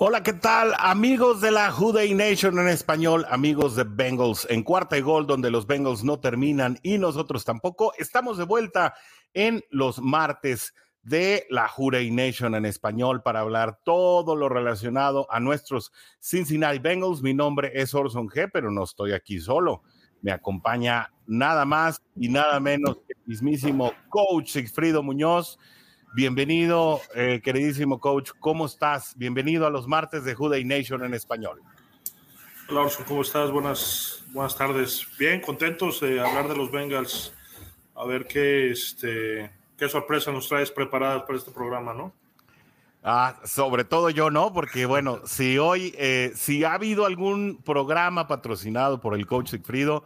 Hola, ¿qué tal? Amigos de la Juday Nation en español, amigos de Bengals en cuarta y gol, donde los Bengals no terminan y nosotros tampoco. Estamos de vuelta en los martes de la Juday Nation en español para hablar todo lo relacionado a nuestros Cincinnati Bengals. Mi nombre es Orson G, pero no estoy aquí solo. Me acompaña nada más y nada menos que el mismísimo coach Sigfrido Muñoz. Bienvenido, eh, queridísimo coach. ¿Cómo estás? Bienvenido a los martes de Juday Nation en español. Hola, Orson, ¿cómo estás? Buenas, buenas tardes. Bien, contentos de hablar de los Bengals. A ver qué, este, qué sorpresa nos traes preparadas para este programa, ¿no? Ah, sobre todo yo no, porque bueno, si hoy, eh, si ha habido algún programa patrocinado por el coach Sigfrido,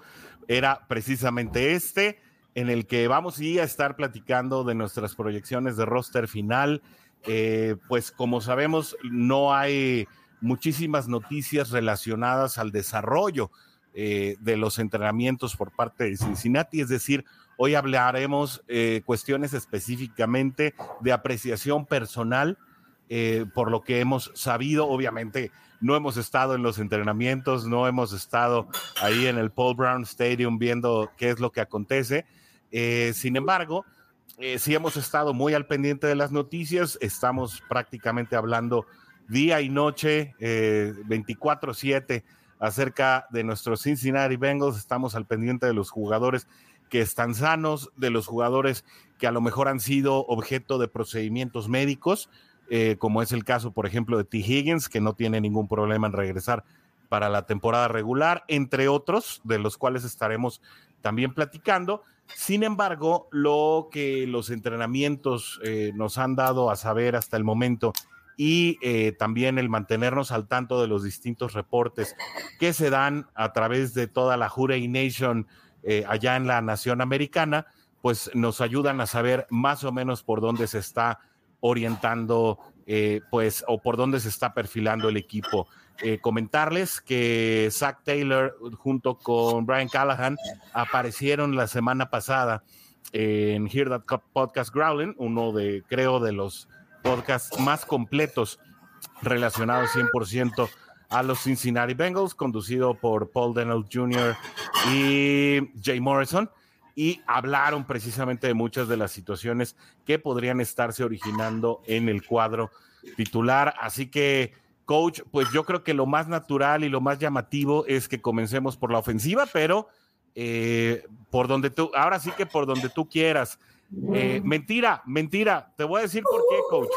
era precisamente este en el que vamos a estar platicando de nuestras proyecciones de roster final. Eh, pues como sabemos, no hay muchísimas noticias relacionadas al desarrollo eh, de los entrenamientos por parte de Cincinnati, es decir, hoy hablaremos eh, cuestiones específicamente de apreciación personal, por lo que hemos sabido, obviamente no hemos estado en los entrenamientos, no hemos estado ahí en el Paul Brown Stadium viendo qué es lo que acontece, eh, sin embargo, eh, sí hemos estado muy al pendiente de las noticias, estamos prácticamente hablando día y noche, 24/7, eh, acerca de nuestros Cincinnati Bengals, estamos al pendiente de los jugadores que están sanos, de los jugadores que a lo mejor han sido objeto de procedimientos médicos, como es el caso, por ejemplo, de T. Higgins, que no tiene ningún problema en regresar para la temporada regular, entre otros, de los cuales estaremos también platicando. Sin embargo, lo que los entrenamientos eh, nos han dado a saber hasta el momento y eh, también el mantenernos al tanto de los distintos reportes que se dan a través de toda la Jurey Nation eh, allá en la nación americana, pues nos ayudan a saber más o menos por dónde se está orientando, pues, o por dónde se está perfilando el equipo. Eh, comentarles que Zach Taylor junto con Brian Callahan aparecieron la semana pasada en Hear That Podcast Growling, uno de, creo, de los podcasts más completos relacionados 100% a los Cincinnati Bengals, conducido por Paul Dennell Jr. y Jay Morrison, y hablaron precisamente de muchas de las situaciones que podrían estarse originando en el cuadro titular. Así que coach, pues yo creo que lo más natural y lo más llamativo es que comencemos por la ofensiva, pero eh, por donde tú, ahora sí que por donde tú quieras. Eh, mentira, mentira, te voy a decir por qué, coach.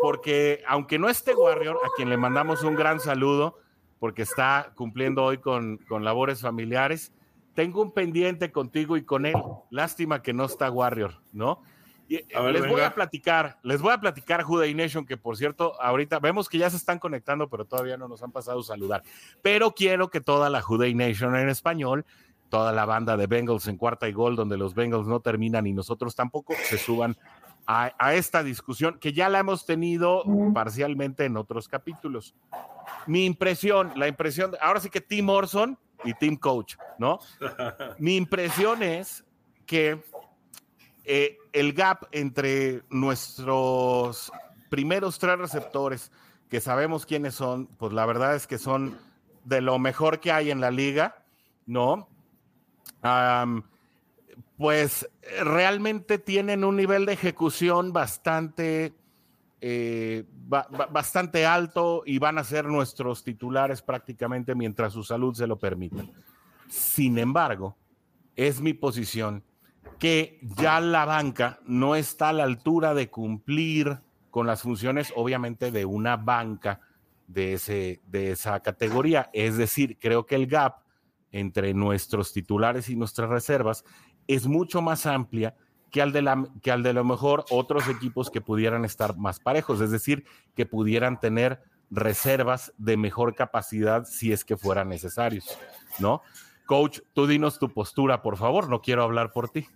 Porque aunque no esté Warrior, a quien le mandamos un gran saludo, porque está cumpliendo hoy con, con labores familiares, tengo un pendiente contigo y con él. Lástima que no está Warrior, ¿no? Les voy a platicar, les voy a platicar Juday Nation, que por cierto, ahorita vemos que ya se están conectando, pero todavía no nos han pasado a saludar. Pero quiero que toda la Juday Nation en español, toda la banda de Bengals en cuarta y gol, donde los Bengals no terminan y nosotros tampoco, se suban a, a esta discusión que ya la hemos tenido parcialmente en otros capítulos. Mi impresión, la impresión, ahora sí que Tim Orson y Team Coach, ¿no? Mi impresión es que eh, el gap entre nuestros primeros tres receptores, que sabemos quiénes son, pues la verdad es que son de lo mejor que hay en la liga, ¿no? pues realmente tienen un nivel de ejecución bastante, eh, bastante alto y van a ser nuestros titulares prácticamente mientras su salud se lo permita. Sin embargo, es mi posición que ya la banca no está a la altura de cumplir con las funciones, obviamente, de una banca de, ese, de esa categoría. Es decir, creo que el gap entre nuestros titulares y nuestras reservas es mucho más amplia que al, de la, que al de lo mejor otros equipos que pudieran estar más parejos, es decir, que pudieran tener reservas de mejor capacidad si es que fueran necesarios, ¿no? Coach, tú dinos tu postura, por favor, no quiero hablar por ti.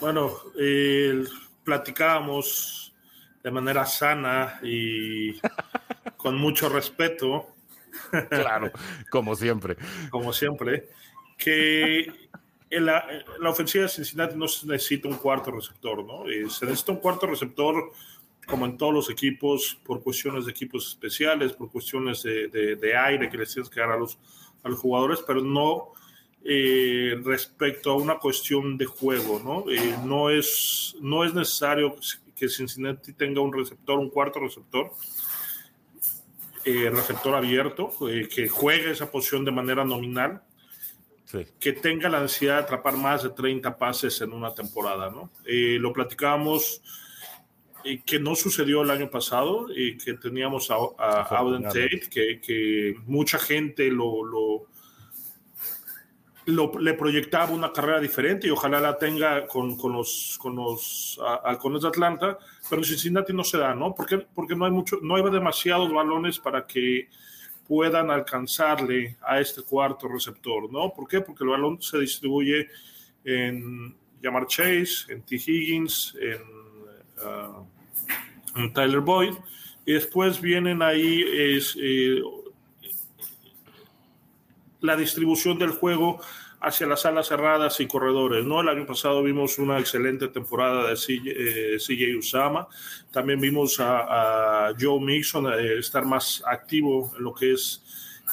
Bueno, eh, platicábamos de manera sana y con mucho respeto. Claro, como siempre. Como siempre, que en la, la, ofensiva de Cincinnati no se necesita un cuarto receptor, ¿no? Eh, se necesita un cuarto receptor como en todos los equipos, por cuestiones de equipos especiales, por cuestiones de, de, de aire que les tienes que dar a los, a los jugadores, pero no eh, respecto a una cuestión de juego, ¿no? Eh, no, es, no es necesario que Cincinnati tenga un receptor, un cuarto receptor, eh, receptor abierto, que juegue esa posición de manera nominal, sí. que tenga la necesidad de atrapar más de 30 pases en una temporada, ¿no? Lo platicábamos que no sucedió el año pasado, y que teníamos a, a Auden Tate, que, que, mucha gente lo, lo, lo, le proyectaba una carrera diferente y ojalá la tenga con, con los, con los halcones de Atlanta, pero en Cincinnati no se da, ¿no? Porque, porque no hay mucho, no hay demasiados balones para que puedan alcanzarle a este cuarto receptor, ¿no? ¿Por qué? Porque el balón se distribuye en Jamar Chase, en T. Higgins, en Uh, Tyler Boyd. Y después vienen ahí es, eh, la distribución del juego hacia las salas cerradas y corredores. ¿no? El año pasado vimos una excelente temporada de CJ, eh, Usama. También vimos a, Joe Mixon eh, estar más activo en lo que es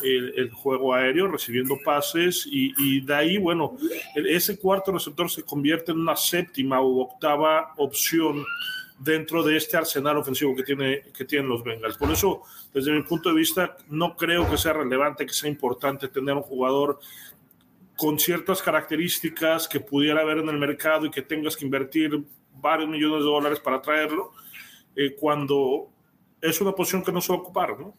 el, el, juego aéreo, recibiendo pases, y, de ahí, bueno, ese cuarto receptor se convierte en una séptima u octava opción dentro de este arsenal ofensivo que, tiene, que tienen los Bengals. Por eso, desde mi punto de vista, no creo que sea relevante, que sea importante tener un jugador con ciertas características que pudiera haber en el mercado y que tengas que invertir varios millones de dólares para traerlo, eh, cuando es una posición que no se va a ocupar, ¿no?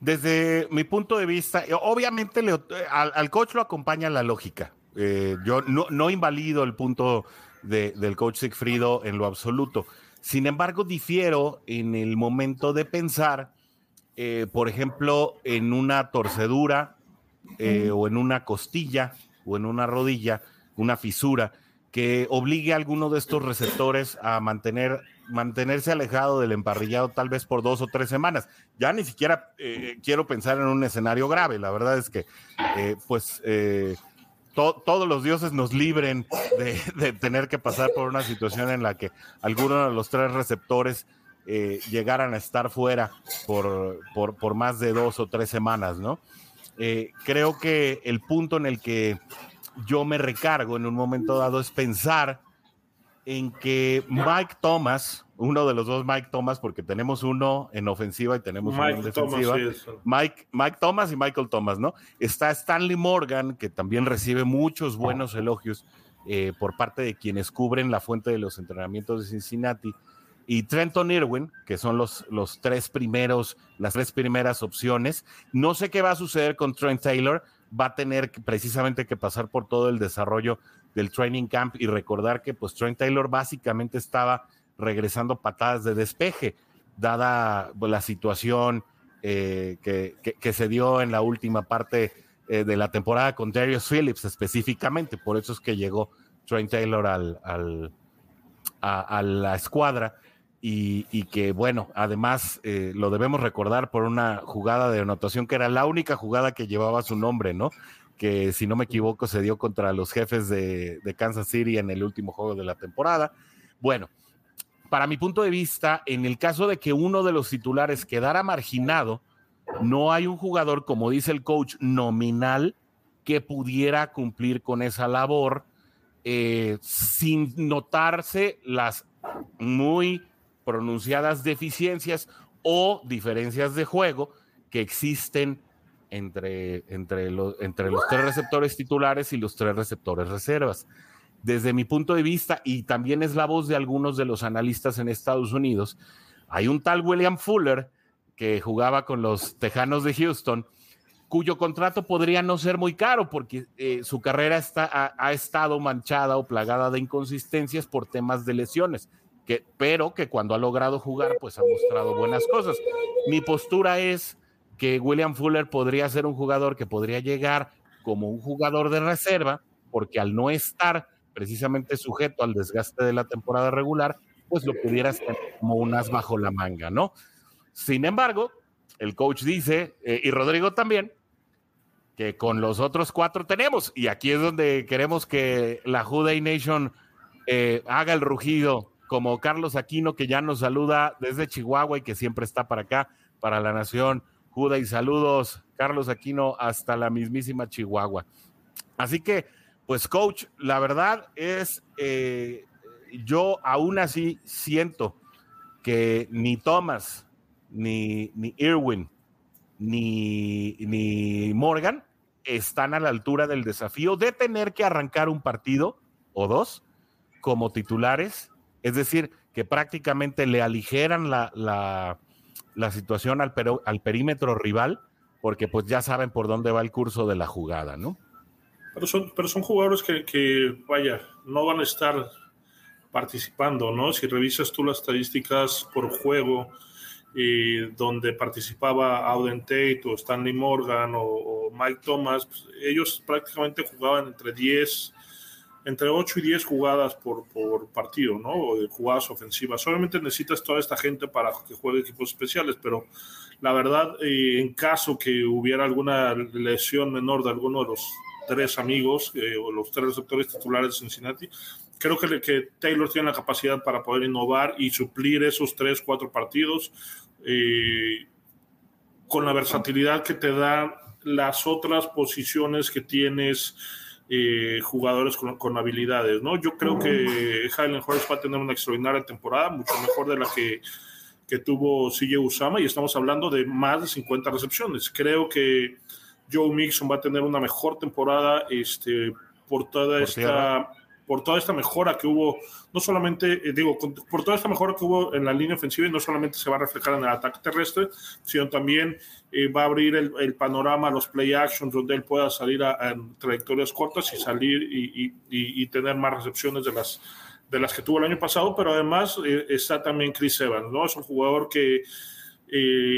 Desde mi punto de vista, obviamente le, al, al, coach lo acompaña la lógica. Eh, yo no, no invalido el punto de, del coach Sigfrido en lo absoluto. Sin embargo, difiero en el momento de pensar, eh, por ejemplo, en una torcedura eh, o en una costilla o en una rodilla, una fisura, que obligue a alguno de estos receptores a mantener, mantenerse alejado del emparrillado tal vez por dos o tres semanas. Ya ni siquiera eh, quiero pensar en un escenario grave. La verdad es que, eh, pues, eh, to todos los dioses nos libren de, de, tener que pasar por una situación en la que alguno de los tres receptores eh, llegaran a estar fuera por, por, por, más de dos o tres semanas, ¿no? Eh, creo que el punto en el que yo me recargo en un momento dado es pensar en que Mike Thomas, uno de los dos Mike Thomas, porque tenemos uno en ofensiva y tenemos Mike uno en defensiva, Thomas, sí, Mike, Mike Thomas y Michael Thomas, ¿no? Está Stanley Morgan, que también recibe muchos buenos elogios eh, por parte de quienes cubren la fuente de los entrenamientos de Cincinnati, y Trenton Irwin, que son los, los tres primeros, las tres primeras opciones. No sé qué va a suceder con Trent Taylor, va a tener precisamente que pasar por todo el desarrollo del training camp y recordar que pues Trent Taylor básicamente estaba regresando patadas de despeje, dada pues, la situación eh, que, que, se dio en la última parte eh, de la temporada con Darius Phillips específicamente, por eso es que llegó Trent Taylor al, al a, la escuadra. Y, que bueno, además eh, lo debemos recordar por una jugada de anotación que era la única jugada que llevaba su nombre, ¿no? Que si no me equivoco se dio contra los jefes de, de Kansas City en el último juego de la temporada. Bueno, para mi punto de vista, en el caso de que uno de los titulares quedara marginado, no hay un jugador, como dice el coach, nominal que pudiera cumplir con esa labor eh, sin notarse las muy pronunciadas deficiencias o diferencias de juego que existen entre, entre, entre los tres receptores titulares y los tres receptores reservas. Desde mi punto de vista, y también es la voz de algunos de los analistas en Estados Unidos, hay un tal William Fuller que jugaba con los Tejanos de Houston, cuyo contrato podría no ser muy caro porque eh, su carrera está, ha, estado manchada o plagada de inconsistencias por temas de lesiones, pero que cuando ha logrado jugar pues ha mostrado buenas cosas. Mi postura es que William Fuller podría ser un jugador que podría llegar como un jugador de reserva, porque al no estar precisamente sujeto al desgaste de la temporada regular, pues lo pudieras tener como un as bajo la manga, ¿no? Sin embargo, el coach dice, eh, y Rodrigo también, que con los otros cuatro tenemos. Y aquí es donde queremos que la Juday Nation eh, haga el rugido, como Carlos Aquino, que ya nos saluda desde Chihuahua y que siempre está para acá, para la nación. Juday, saludos, Carlos Aquino, hasta la mismísima Chihuahua. Así que, pues, coach, la verdad es, eh, yo aún así siento que ni Thomas, ni, ni Irwin, ni, ni Morgan están a la altura del desafío de tener que arrancar un partido o dos como titulares, es decir, que prácticamente le aligeran la, la, situación al, al perímetro rival, porque pues ya saben por dónde va el curso de la jugada, ¿no? Pero son, pero son jugadores que, que, vaya, no van a estar participando, ¿no? Si revisas tú las estadísticas por juego, y donde participaba Auden Tate o Stanley Morgan o, Mike Thomas, pues, ellos prácticamente jugaban entre 10, entre 8 y 10 jugadas por, por partido, ¿no? O jugadas ofensivas. Obviamente necesitas toda esta gente para que juegue equipos especiales, pero la verdad, eh, en caso que hubiera alguna lesión menor de alguno de los tres amigos eh, o los tres receptores titulares de Cincinnati, creo que, que, Taylor tiene la capacidad para poder innovar y suplir esos tres, cuatro partidos eh, con la versatilidad que te da las otras posiciones que tienes eh, jugadores con, habilidades, ¿no? Yo creo que Highland Horse va a tener una extraordinaria temporada, mucho mejor de la que, que tuvo CJ Usama y estamos hablando de más de 50 recepciones. Creo que Joe Mixon va a tener una mejor temporada este, por toda esta por toda esta mejora que hubo, no solamente, eh, digo, por toda esta mejora que hubo en la línea ofensiva y no solamente se va a reflejar en el ataque terrestre, sino también eh, va a abrir el, panorama los play actions donde él pueda salir a, trayectorias cortas y salir y, tener más recepciones de las, de las que tuvo el año pasado, pero además eh, está también Chris Evans, ¿no? Es un jugador que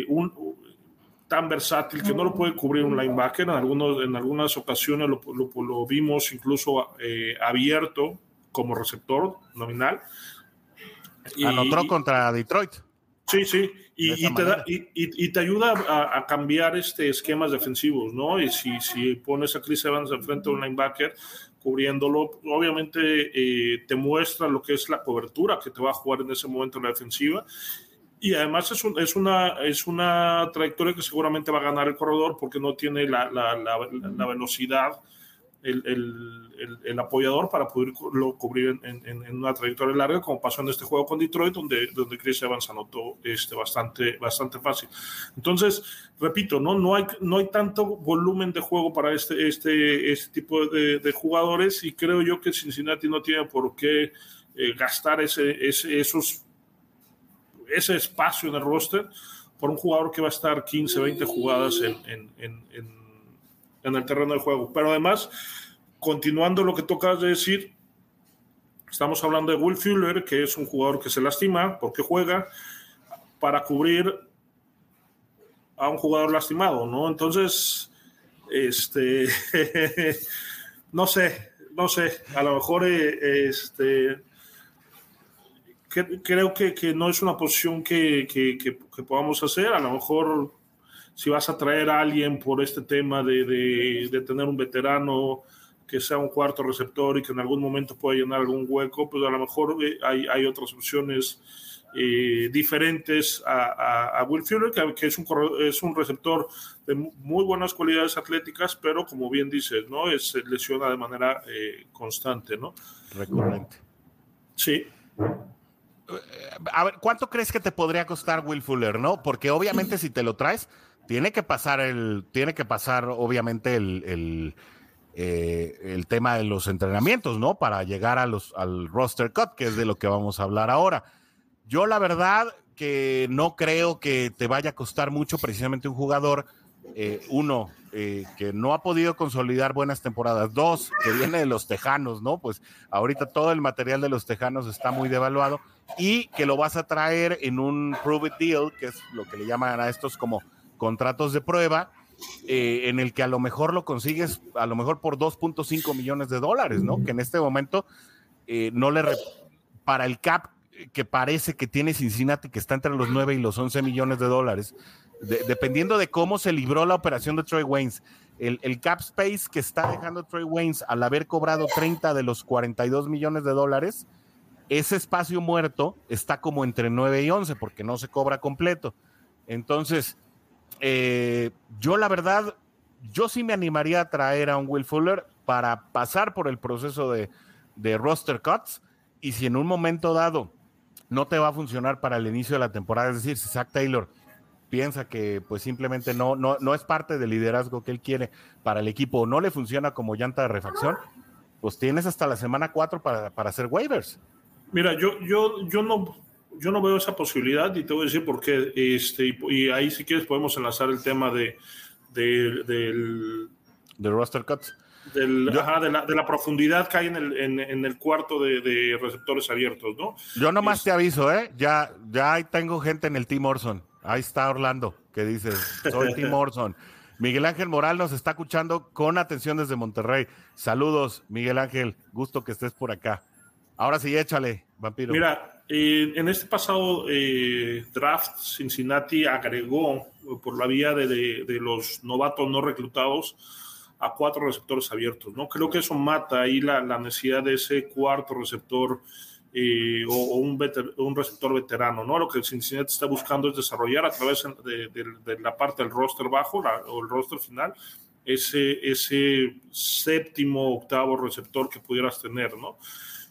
un, tan versátil que no lo puede cubrir un linebacker. En, algunos, en algunas ocasiones lo, lo, vimos incluso eh, abierto como receptor nominal. Y, Anotó contra Detroit. Sí, sí, y, y, te, y, te, ayuda a, cambiar este esquemas defensivos, ¿no? Y si, si pones a Chris Evans enfrente a un linebacker cubriéndolo, obviamente eh, te muestra lo que es la cobertura que te va a jugar en ese momento en la defensiva y además es, una, es una trayectoria que seguramente va a ganar el corredor porque no tiene la, la, la, velocidad, el, el, el, apoyador para poderlo cubrir en, una trayectoria larga, como pasó en este juego con Detroit, donde, donde Chris Evans anotó este, bastante, bastante fácil. Entonces, repito, ¿no? No, hay, no hay tanto volumen de juego para este, este, este tipo de, de jugadores y creo yo que Cincinnati no tiene por qué eh, gastar ese, ese, esos ese espacio en el roster por un jugador que va a estar 15, 20 jugadas en, en, en, el terreno de juego. Pero además, continuando lo que tocas de decir, estamos hablando de Will Fuller, que es un jugador que se lastima porque juega para cubrir a un jugador lastimado, ¿no? Entonces, este, no sé, no sé, a lo mejor eh, este, creo que, que, no es una posición que, que, que, podamos hacer. A lo mejor si vas a traer a alguien por este tema de, de, de, tener un veterano que sea un cuarto receptor y que en algún momento pueda llenar algún hueco, pues a lo mejor eh, hay, hay otras opciones eh, diferentes a, a, Will Fuller, que, es, un, es un receptor de muy buenas cualidades atléticas, pero como bien dices, ¿no? Es, lesiona de manera eh, constante, ¿no? Recurrente. Sí a ver, ¿cuánto crees que te podría costar Will Fuller, no? Porque obviamente si te lo traes, tiene que pasar el, tiene que pasar obviamente el, el, eh, el tema de los entrenamientos, ¿no? Para llegar a los, al roster cut, que es de lo que vamos a hablar ahora. Yo la verdad que no creo que te vaya a costar mucho precisamente un jugador eh, uno, eh, que no ha podido consolidar buenas temporadas, dos, que viene de los Tejanos, ¿no? Pues ahorita todo el material de los Tejanos está muy devaluado y que lo vas a traer en un prove it deal, que es lo que le llaman a estos como contratos de prueba, eh, en el que a lo mejor lo consigues, a lo mejor por 2.5 millones de dólares, ¿no? Que en este momento no le... para el cap que parece que tiene Cincinnati, que está entre los 9 y los 11 millones de dólares, dependiendo de cómo se libró la operación de Troy Waynes, el, cap space que está dejando Troy Waynes al haber cobrado 30 de los 42 millones de dólares, ese espacio muerto está como entre 9 y 11 porque no se cobra completo. Entonces, eh, yo la verdad, yo sí me animaría a traer a un Will Fuller para pasar por el proceso de, de roster cuts y si en un momento dado no te va a funcionar para el inicio de la temporada, es decir, si Zach Taylor piensa que pues simplemente no, no, no es parte del liderazgo que él quiere para el equipo o no le funciona como llanta de refacción, pues tienes hasta la semana 4 para, para, hacer waivers. Mira, yo, yo, yo, no, yo no veo esa posibilidad y te voy a decir por qué. Este, y, ahí si quieres podemos enlazar el tema de, de del... De roster cuts. Del, ajá, de, la, de, la, profundidad que hay en el, en, en el cuarto de, de, receptores abiertos, ¿no? Yo nomás te aviso, ¿eh? Ya, ya tengo gente en el Team Orson. Ahí está Orlando, que dice, soy Tim Orson. Miguel Ángel Moral nos está escuchando con atención desde Monterrey. Saludos, Miguel Ángel, gusto que estés por acá. Ahora sí, échale, vampiro. Mira, eh, en este pasado eh, draft, Cincinnati agregó por la vía de, de, los novatos no reclutados a cuatro receptores abiertos, ¿no? Creo que eso mata ahí la, la necesidad de ese cuarto receptor eh, o, un, un, receptor veterano, ¿no? Lo que Cincinnati está buscando es desarrollar a través de, la parte del roster bajo o el roster final ese, ese séptimo, octavo receptor que pudieras tener, ¿no?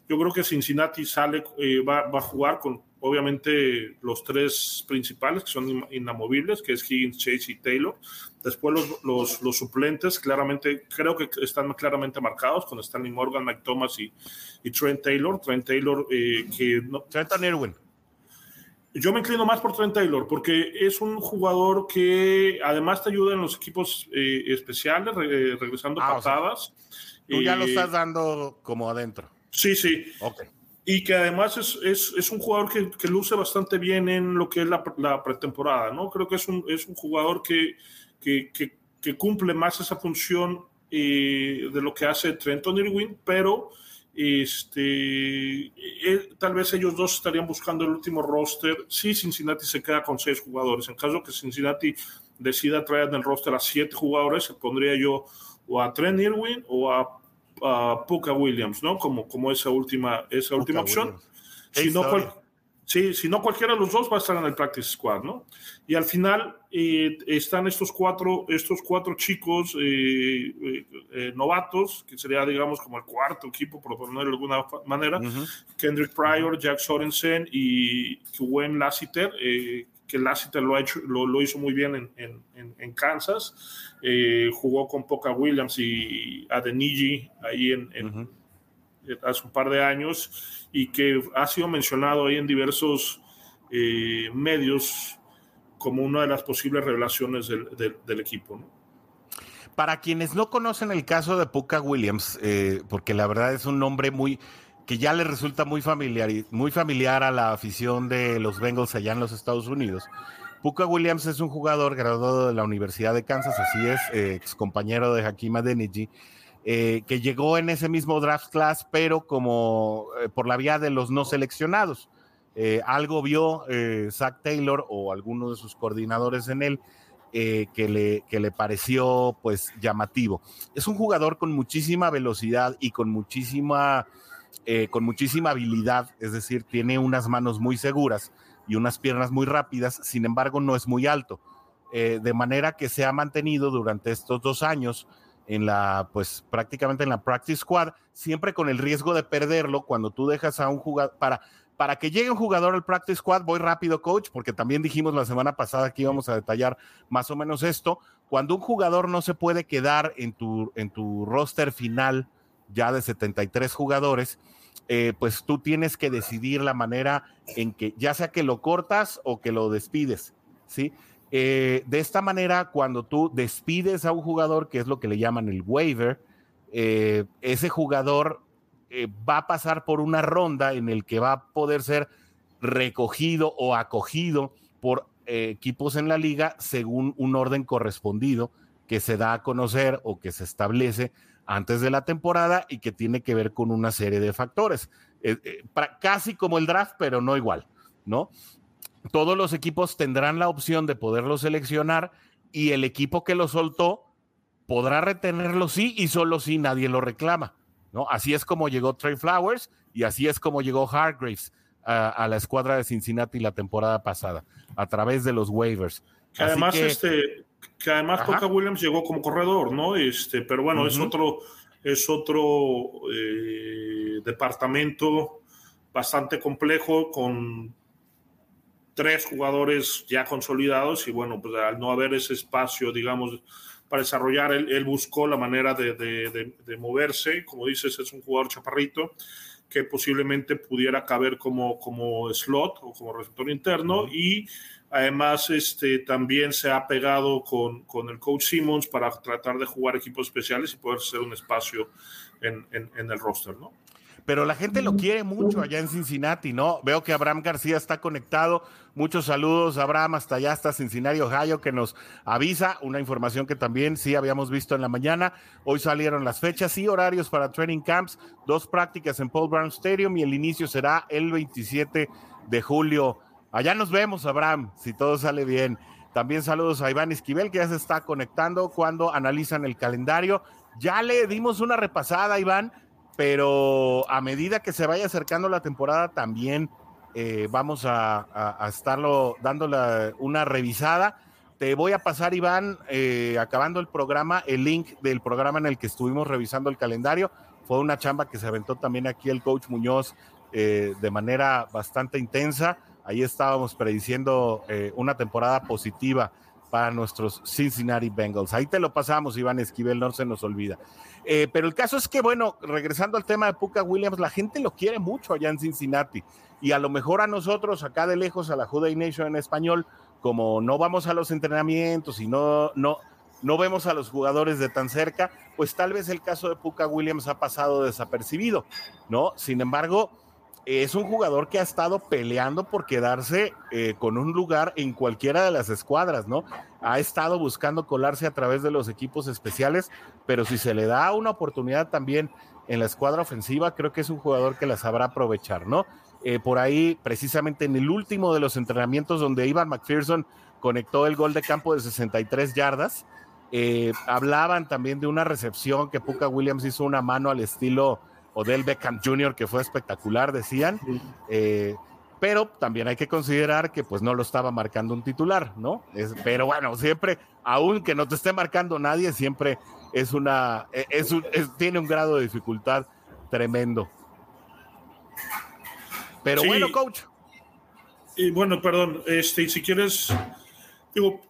Yo creo que Cincinnati sale, eh, va, va, a jugar con, obviamente, los tres principales que son inamovibles, que es Higgins, Chase y Taylor. Después los, los, los, suplentes, claramente, creo que están claramente marcados con Stanley Morgan, Mike Thomas y, y Trent Taylor. Trent Taylor, eh, que no. Trent Irwin. Yo me inclino más por Trent Taylor porque es un jugador que además te ayuda en los equipos eh, especiales, regresando ah, patadas. tú ya lo estás dando como adentro. Sí, sí. Ok. Y que además es, es, es un jugador que, que, luce bastante bien en lo que es la, la pretemporada, ¿no? Creo que es un, es un jugador que, que, que, cumple más esa función eh, de lo que hace Trenton Irwin, pero este, eh, tal vez ellos dos estarían buscando el último roster si Cincinnati se queda con seis jugadores. En caso que Cincinnati decida traer en el roster a siete jugadores, se pondría yo o a Trent Irwin o a, a Puka Williams, ¿no? Como, como esa última, esa última opción. Si no, Sí, si no cualquiera de los dos va a estar en el practice squad, ¿no? Y al final eh, están estos cuatro, estos cuatro chicos eh, eh, novatos, que sería, digamos, como el cuarto equipo, por ponerlo de alguna manera, Kendrick Pryor, Jack Sorensen y Wayne Lassiter, que Lassiter lo, ha hecho, lo, hizo muy bien en, en, en Kansas, jugó con Poca Williams y Adeniji ahí en, hace un par de años y que ha sido mencionado ahí en diversos eh, medios como una de las posibles revelaciones del, del, equipo. ¿no? Para quienes no conocen el caso de Puka Williams, eh, porque la verdad es un nombre muy que ya le resulta muy familiar, muy familiar a la afición de los Bengals allá en los Estados Unidos. Puka Williams es un jugador graduado de la Universidad de Kansas, así es, eh, ex compañero de Hakim Adeniji, eh, que llegó en ese mismo draft class, pero como eh, por la vía de los no seleccionados. Eh, algo vio Zach Taylor o alguno de sus coordinadores en él que, le, que le pareció pues llamativo. Es un jugador con muchísima velocidad y con muchísima, con muchísima habilidad, es decir, tiene unas manos muy seguras y unas piernas muy rápidas, sin embargo no es muy alto. de manera que se ha mantenido durante estos dos años en la, pues prácticamente en la practice squad, siempre con el riesgo de perderlo cuando tú dejas a un jugador, para, para que llegue un jugador al practice squad, voy rápido coach, porque también dijimos la semana pasada que íbamos a detallar más o menos esto, cuando un jugador no se puede quedar en tu, en tu roster final ya de 73 jugadores, eh, pues tú tienes que decidir la manera en que, ya sea que lo cortas o que lo despides, ¿sí? Eh, de esta manera, cuando tú despides a un jugador, que es lo que le llaman el waiver, eh, ese jugador eh, va a pasar por una ronda en el que va a poder ser recogido o acogido por equipos en la liga según un orden correspondido que se da a conocer o que se establece antes de la temporada y que tiene que ver con una serie de factores. casi como el draft, pero no igual, ¿no? Todos los equipos tendrán la opción de poderlo seleccionar y el equipo que lo soltó podrá retenerlo sí y solo si nadie lo reclama. ¿no? Así es como llegó Trey Flowers y así es como llegó Hargraves a, la escuadra de Cincinnati la temporada pasada, a través de los waivers. Que además, este, que además Williams llegó como corredor, ¿no? Este, pero bueno, es otro, es otro eh, departamento bastante complejo con tres jugadores ya consolidados y bueno, pues al no haber ese espacio, digamos, para desarrollar, él, buscó la manera de, de, moverse. Como dices, es un jugador chaparrito que posiblemente pudiera caber como, como slot o como receptor interno y además este, también se ha pegado con, con el coach Simmons para tratar de jugar equipos especiales y poder ser un espacio en, en, en el roster, ¿no? Pero la gente lo quiere mucho allá en Cincinnati, ¿no? Veo que Abraham García está conectado. Muchos saludos, Abraham, hasta allá, hasta Cincinnati, Ohio, que nos avisa una información que también sí habíamos visto en la mañana. Hoy salieron las fechas y horarios para training camps, dos prácticas en Paul Brown Stadium y el inicio será el 27 de julio. Allá nos vemos, Abraham, si todo sale bien. También saludos a Iván Esquivel, que ya se está conectando cuando analizan el calendario. Ya le dimos una repasada, Iván, pero a medida que se vaya acercando la temporada también eh, vamos a, estarlo dándole una revisada. Te voy a pasar, Iván, eh, acabando el programa, el link del programa en el que estuvimos revisando el calendario. Fue una chamba que se aventó también aquí el coach Muñoz eh, de manera bastante intensa. Ahí estábamos prediciendo una temporada positiva para nuestros Cincinnati Bengals. Ahí te lo pasamos, Iván Esquivel, no se nos olvida. Eh, pero el caso es que, bueno, regresando al tema de Puka Williams, la gente lo quiere mucho allá en Cincinnati. Y a lo mejor a nosotros, acá de lejos, a la Juday Nation en español, como no vamos a los entrenamientos y no, no, no vemos a los jugadores de tan cerca, pues tal vez el caso de Puka Williams ha pasado desapercibido, ¿no? Sin embargo, es un jugador que ha estado peleando por quedarse eh, con un lugar en cualquiera de las escuadras, ¿no? Ha estado buscando colarse a través de los equipos especiales, pero si se le da una oportunidad también en la escuadra ofensiva, creo que es un jugador que la sabrá aprovechar, ¿no? Eh, por ahí, precisamente en el último de los entrenamientos donde Ivan McPherson conectó el gol de campo de 63 yardas, eh, hablaban también de una recepción que Puka Williams hizo una mano al estilo Odell Beckham Jr., que fue espectacular, decían. Eh, pero también hay que considerar que pues no lo estaba marcando un titular, ¿no? pero bueno, siempre, aun que no te esté marcando nadie, siempre es una, e, es, tiene un grado de dificultad tremendo. Pero bueno, coach. Y bueno, perdón, este, si quieres, digo,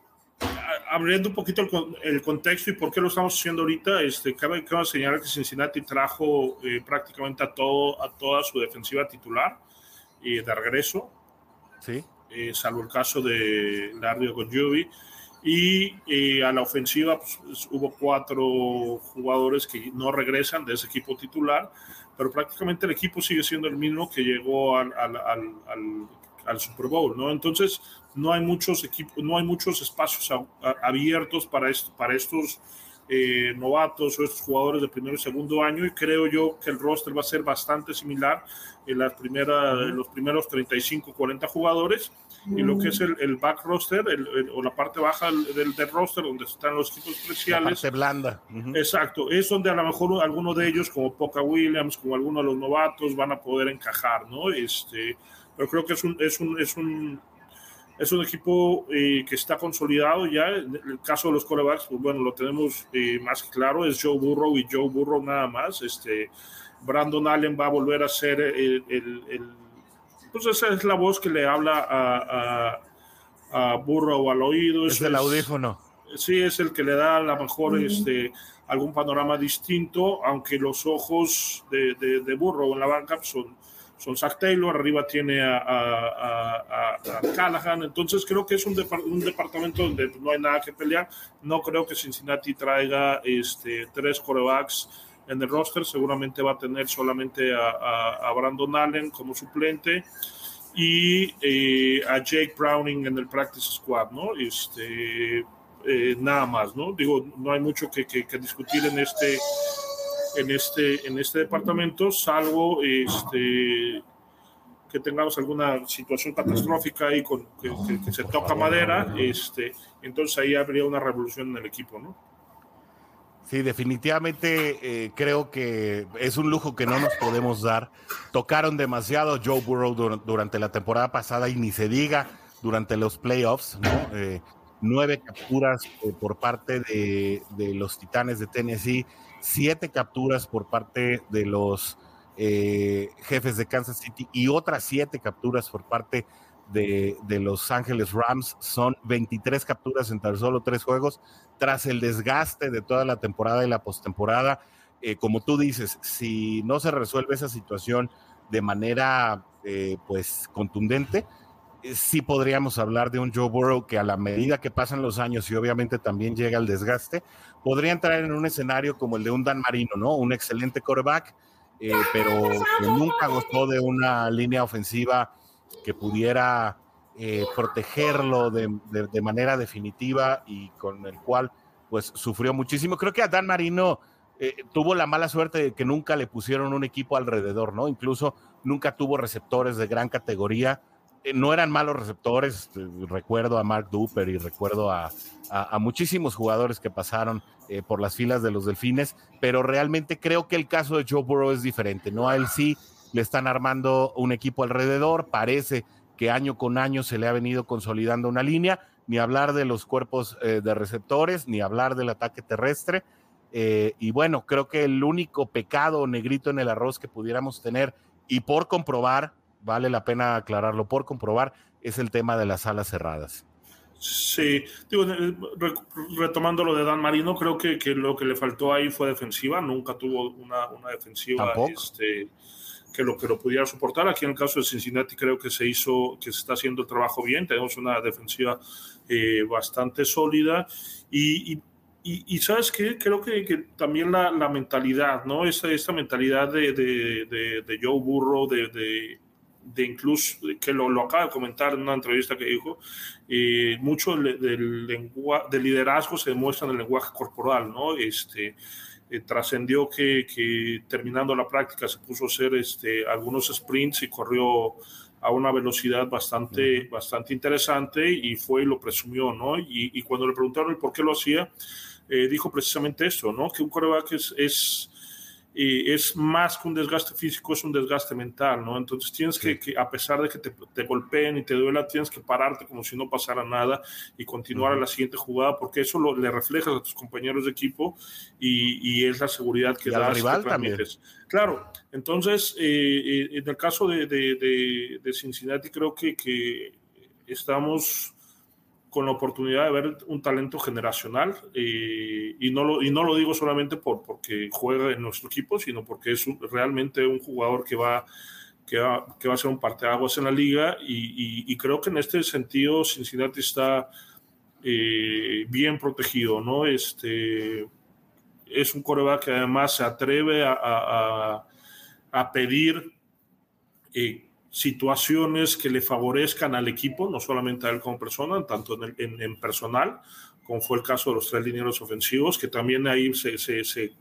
abriendo un poquito el, contexto y por qué lo estamos haciendo ahorita, este, cabe, cabe señalar que Cincinnati trajo eh, prácticamente a, todo, a toda su defensiva titular y de regreso, ¿Sí? Eh, salvo el caso de Lardio con Y eh, a la ofensiva pues, hubo cuatro jugadores que no regresan de ese equipo titular, pero prácticamente el equipo sigue siendo el mismo que llegó al, al, al, al Super Bowl, ¿no? Entonces, no hay muchos equipos, no hay muchos espacios abiertos para, esto, para estos eh, novatos o estos jugadores de primero y segundo año y creo yo que el roster va a ser bastante similar en, las primeras, los primeros 35, 40 jugadores y lo que es el, back roster o la parte baja del, del, roster donde están los equipos especiales. La parte blanda. Exacto, es donde a lo mejor alguno de ellos como Poca Williams, como alguno de los novatos van a poder encajar, ¿no? Este, pero creo que es un, es un, es un es un equipo eh, que está consolidado ya. En el caso de los corebacks, pues bueno, lo tenemos eh, más claro, es Joe Burrow y Joe Burrow nada más. Este, Brandon Allen va a volver a ser el, el, pues esa es la voz que le habla a, a, a Burrow al oído. Es, el audífono. sí, es el que le da a lo mejor este, algún panorama distinto, aunque los ojos de, de, de Burrow en la banca son son Zach Taylor, arriba tiene a, a, Callahan. Entonces creo que es un, un, departamento donde no hay nada que pelear. No creo que Cincinnati traiga este, tres corebacks en el roster. Seguramente va a tener solamente a, Brandon Allen como suplente y eh, a Jake Browning en el practice squad, ¿no? Este, eh, nada más, ¿no? Digo, no hay mucho que, que discutir en este en este, en este departamento, salvo este, que tengamos alguna situación catastrófica y con, que, se toca madera, este, entonces ahí habría una revolución en el equipo, ¿no? Sí, definitivamente eh, creo que es un lujo que no nos podemos dar. Tocaron demasiado Joe Burrow durante la temporada pasada y ni se diga durante los playoffs, ¿no? Eh, nueve capturas eh, por parte de, de, los Titanes de Tennessee siete capturas por parte de los eh, jefes de Kansas City y otras siete capturas por parte de, Los Ángeles Rams. Son 23 capturas en tan solo tres juegos, tras el desgaste de toda la temporada y la postemporada. Eh, como tú dices, si no se resuelve esa situación de manera eh, pues contundente, sí podríamos hablar de un Joe Burrow que a la medida que pasan los años y obviamente también llega el desgaste, podría entrar en un escenario como el de un Dan Marino, ¿no? Un excelente quarterback, eh, pero que nunca gustó de una línea ofensiva que pudiera eh, protegerlo de, manera definitiva y con el cual pues sufrió muchísimo. Creo que a Dan Marino eh, tuvo la mala suerte de que nunca le pusieron un equipo alrededor, ¿no? Incluso nunca tuvo receptores de gran categoría no eran malos receptores. Eh, recuerdo a Mark Duper y recuerdo a, muchísimos jugadores que pasaron eh, por las filas de los Delfines, pero realmente creo que el caso de Joe Burrow es diferente. No a él sí le están armando un equipo alrededor. Parece que año con año se le ha venido consolidando una línea. Ni hablar de los cuerpos de receptores, ni hablar del ataque terrestre. y bueno, creo que el único pecado negrito en el arroz que pudiéramos tener y por comprobar vale la pena aclararlo por comprobar, es el tema de las alas cerradas. Sí, digo, retomando lo de Dan Marino, creo que, que, lo que le faltó ahí fue defensiva, nunca tuvo una, una defensiva este, que, lo, que lo pudiera soportar. Aquí en el caso de Cincinnati creo que se hizo, que se está haciendo el trabajo bien, tenemos una defensiva eh, bastante sólida y, y y, sabes qué, creo que, que también la, la, mentalidad, ¿no? Esta, esta mentalidad de, de, de, de Joe Burrow, de, de incluso, que lo, lo, acaba de comentar en una entrevista que dijo, eh, mucho del, de liderazgo se demuestra en el lenguaje corporal, ¿no? Este, eh, trascendió que, que, terminando la práctica se puso a hacer este, algunos sprints y corrió a una velocidad bastante, bastante interesante y fue y lo presumió, ¿no? Y, y cuando le preguntaron el por qué lo hacía, eh, dijo precisamente eso, ¿no? Que un coreback es, es y es más que un desgaste físico, es un desgaste mental, ¿no? Entonces tienes que, a pesar de que te, te, golpeen y te duela, tienes que pararte como si no pasara nada y continuar a la siguiente jugada, porque eso lo, le reflejas a tus compañeros de equipo y, y es la seguridad que y das. rival también. Claro, entonces, eh, eh, en el caso de, de, de Cincinnati, creo que, que estamos con la oportunidad de ver un talento generacional y, no lo, y no lo digo solamente por, porque juega en nuestro equipo, sino porque es realmente un jugador que va, que va, que va a ser un parteaguas en la liga y, creo que en este sentido Cincinnati está eh, bien protegido, ¿no? Este, es un coreback que además se atreve a, a, a pedir eh, situaciones que le favorezcan al equipo, no solamente a él como persona, tanto en, en, personal, como fue el caso de los tres linieros ofensivos, que también ahí se, se, se,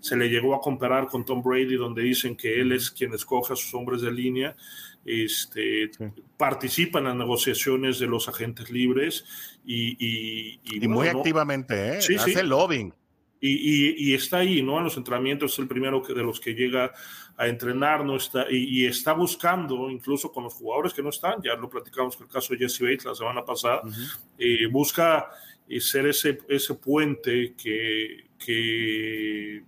se, le llegó a comparar con Tom Brady, donde dicen que él es quien escoge a sus hombres de línea, este, participa en las negociaciones de los agentes libres y... Y, y, muy activamente, ¿eh? hace lobbying. Y, y, está ahí, ¿no? En los entrenamientos es el primero que, de los que llega a entrenar, ¿no? Está, y, está buscando, incluso con los jugadores que no están, ya lo platicamos con el caso de Jesse Bates la semana pasada, eh, busca eh, ser ese, ese puente que, que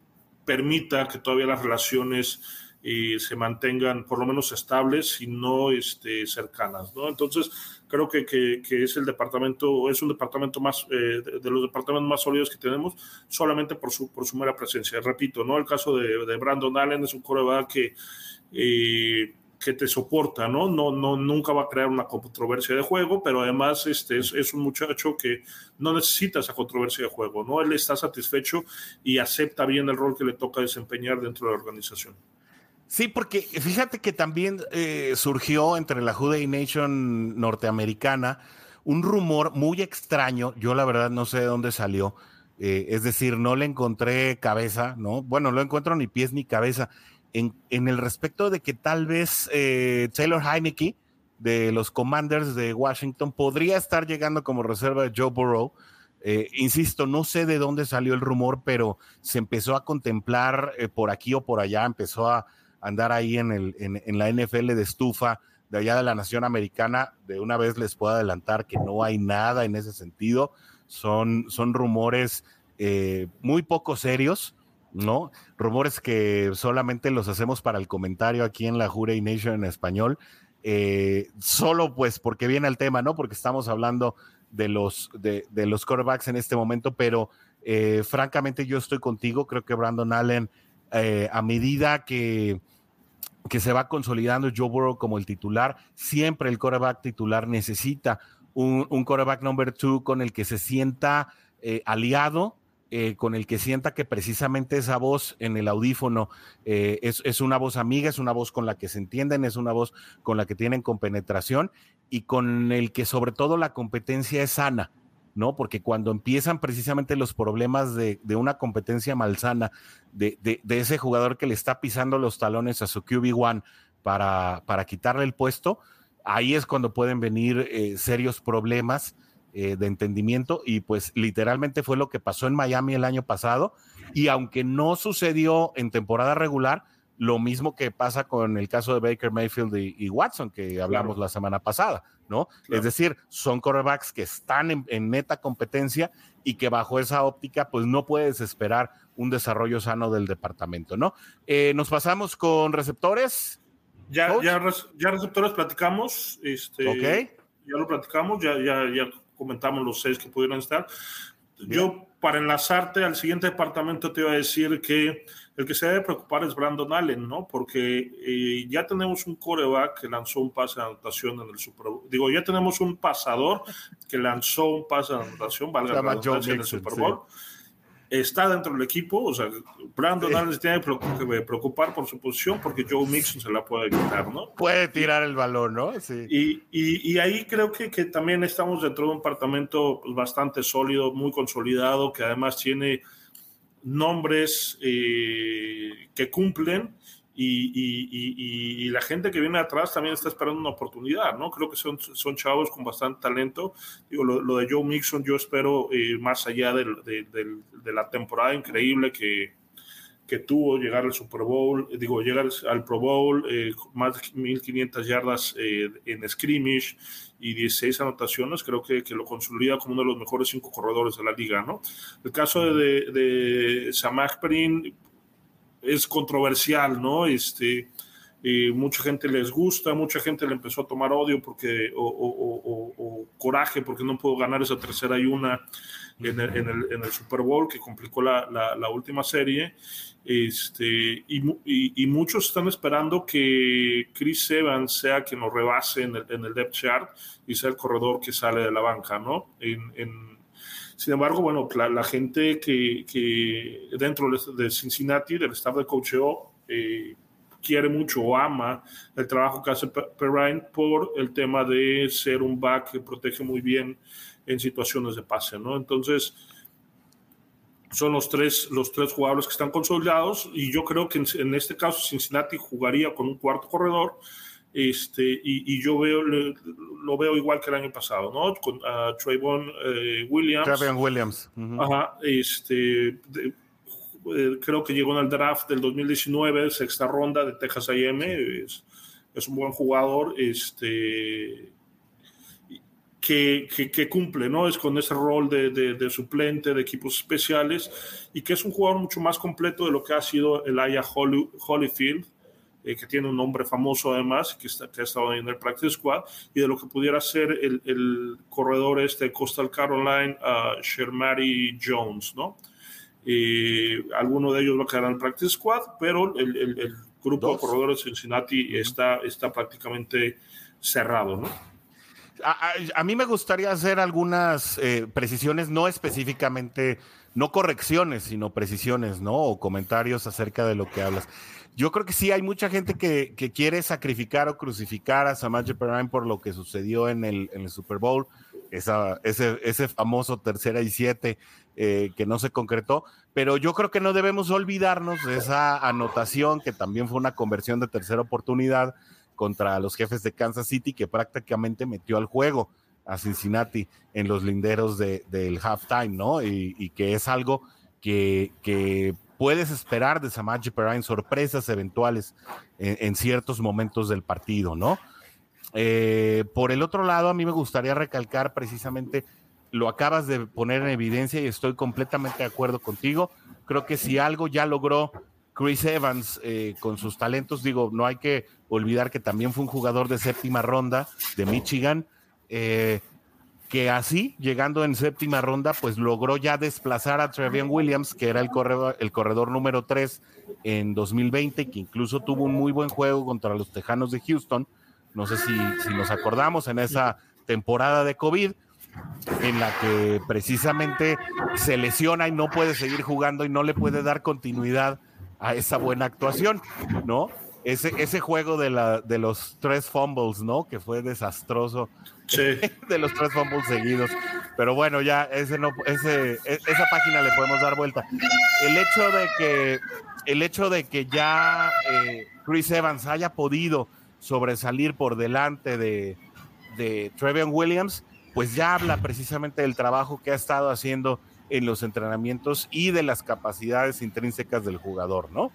permita que todavía las relaciones eh, se mantengan por lo menos estables y no este, cercanas, ¿no? Entonces, creo que, que, es el departamento, es un departamento más, eh, de, los departamentos más sólidos que tenemos, solamente por su, por su mera presencia. Repito, ¿no? El caso de, de Brandon Allen es un coreback que que te soporta, ¿no? No, no, nunca va a crear una controversia de juego, pero además este es, es, un muchacho que no necesita esa controversia de juego, ¿no? Él está satisfecho y acepta bien el rol que le toca desempeñar dentro de la organización. Sí, porque fíjate que también eh, surgió entre la Juday Nation norteamericana un rumor muy extraño, yo la verdad no sé de dónde salió, eh, es decir, no le encontré cabeza, ¿no? Bueno, no encuentro ni pies ni cabeza, en, el respecto de que tal vez eh, Taylor Heineke de los Commanders de Washington podría estar llegando como reserva de Joe Burrow. Insisto, no sé de dónde salió el rumor, pero se empezó a contemplar por aquí o por allá, empezó a andar ahí en, el, en, la NFL de estufa de allá de la nación americana. De una vez les puedo adelantar que no hay nada en ese sentido. Son, son rumores muy poco serios. ¿no? Rumores que solamente los hacemos para el comentario aquí en la Jure Nation en español, eh, solo pues porque viene el tema, ¿no? Porque estamos hablando de los, de, los quarterbacks en este momento, pero eh, francamente yo estoy contigo, creo que Brandon Allen, eh, a medida que, que se va consolidando Joe Burrow como el titular, siempre el quarterback titular necesita un, un quarterback number two con el que se sienta aliado, eh, con el que sienta que precisamente esa voz en el audífono eh, es, una voz amiga, es una voz con la que se entienden, es una voz con la que tienen compenetración y con el que sobre todo la competencia es sana. ¿No? Porque cuando empiezan precisamente los problemas de, una competencia malsana, de, de, ese jugador que le está pisando los talones a su QB1 para, para quitarle el puesto, ahí es cuando pueden venir eh, serios problemas eh, de entendimiento y pues literalmente fue lo que pasó en Miami el año pasado y aunque no sucedió en temporada regular, lo mismo que pasa con el caso de Baker Mayfield y, Watson que hablamos la semana pasada, ¿no? Es decir, son quarterbacks que están en, neta competencia y que bajo esa óptica pues no puedes esperar un desarrollo sano del departamento, ¿no? Eh, nos pasamos con receptores. Ya, ya, ya, receptores platicamos, este, ya lo platicamos, ya, ya, ya comentamos los seis que pudieron estar. Yo, para enlazarte al siguiente departamento, te iba a decir que el que se debe preocupar es Brandon Allen, ¿no? Porque eh, ya tenemos un coreback que lanzó un pase de anotación en el Super Bowl. Digo, ya tenemos un pasador que lanzó un pase de anotación, valga la en el Super Bowl está dentro del equipo. O sea, Brandon Allen se tiene que preocupar por su posición porque Joe Mixon se la puede quitar, ¿no? Puede tirar el balón, ¿no? Sí. Y, y, ahí creo que, que, también estamos dentro de un departamento pues, bastante sólido, muy consolidado, que además tiene nombres eh, que cumplen y, la gente que viene atrás también está esperando una oportunidad, ¿no? Creo que son, son chavos con bastante talento. Digo, lo, de Joe Mixon, yo espero, eh, más allá de, la temporada increíble que, que tuvo, llegar al Super Bowl, digo, llegar al Pro Bowl, eh, más de 1.500 yardas eh, en scrimmage y 16 anotaciones, creo que, que, lo consolida como uno de los mejores cinco corredores de la liga, ¿no? El caso de, de, Samaj Perin, es controversial, ¿no? Este, eh, mucha gente les gusta, mucha gente le empezó a tomar odio porque, o, coraje porque no pudo ganar esa tercera y una en el, en el, Super Bowl que complicó la, la, última serie. Este, y, y, muchos están esperando que Chris Evans sea quien nos rebase en el, en el depth chart y sea el corredor que sale de la banca, ¿no? En, sin embargo, bueno, la, gente que, que, dentro de Cincinnati, del staff de coacheo, eh, quiere mucho o ama el trabajo que hace Perrine por el tema de ser un back que protege muy bien en situaciones de pase, ¿no? Entonces, son los tres, los tres jugadores que están consolidados y yo creo que en, en este caso Cincinnati jugaría con un cuarto corredor este, y, y yo veo, lo veo igual que el año pasado, ¿no? Con uh, Trayvon eh, Williams. Trayvon Williams. Ajá, este, eh, creo que llegó en el draft del 2019, sexta ronda de Texas A&M, es, es, un buen jugador, este, que, que, que, cumple, ¿no? Es con ese rol de, de, de, suplente de equipos especiales y que es un jugador mucho más completo de lo que ha sido el Aya Holyfield eh, que tiene un nombre famoso además, que, está, que ha estado en el Practice Squad, y de lo que pudiera ser el, el corredor este Coastal Carolina, uh, Shermary Jones, ¿no? Eh, alguno de ellos va a quedar en el Practice Squad, pero el, el, grupo de corredores de Cincinnati está, está prácticamente cerrado, ¿no? A, mí me gustaría hacer algunas eh, precisiones, no específicamente, no correcciones, sino precisiones, ¿no? O comentarios acerca de lo que hablas. Yo creo que sí hay mucha gente que, quiere sacrificar o crucificar a Samaje Perrine por lo que sucedió en el, en el Super Bowl, esa, ese, ese famoso tercera y siete eh, que no se concretó, pero yo creo que no debemos olvidarnos de esa anotación que también fue una conversión de tercera oportunidad contra los jefes de Kansas City que prácticamente metió al juego a Cincinnati en los linderos del halftime, ¿no? Y, que es algo que, puedes esperar de Samaje Perrine, sorpresas eventuales en, ciertos momentos del partido, ¿no? Eh, por el otro lado, a mí me gustaría recalcar precisamente lo acabas de poner en evidencia y estoy completamente de acuerdo contigo. Creo que si algo ya logró Chris Evans eh, con sus talentos, digo, no hay que olvidar que también fue un jugador de séptima ronda de Michigan, eh, que así, llegando en séptima ronda, pues logró ya desplazar a Trevian Williams, que era el corredor, el corredor número 3 en 2020, que incluso tuvo un muy buen juego contra los Tejanos de Houston. No sé si, si nos acordamos en esa temporada de COVID en la que precisamente se lesiona y no puede seguir jugando y no le puede dar continuidad a esa buena actuación, ¿no? Ese, ese juego de, la, de los tres fumbles, ¿no? Que fue desastroso. Sí. De los tres fumbles seguidos. Pero bueno, ya ese no, ese, e, esa página le podemos dar vuelta. El hecho de que, el hecho de que ya eh, Chris Evans haya podido sobresalir por delante de, de Trevion Williams, pues ya habla precisamente del trabajo que ha estado haciendo en los entrenamientos y de las capacidades intrínsecas del jugador, ¿no?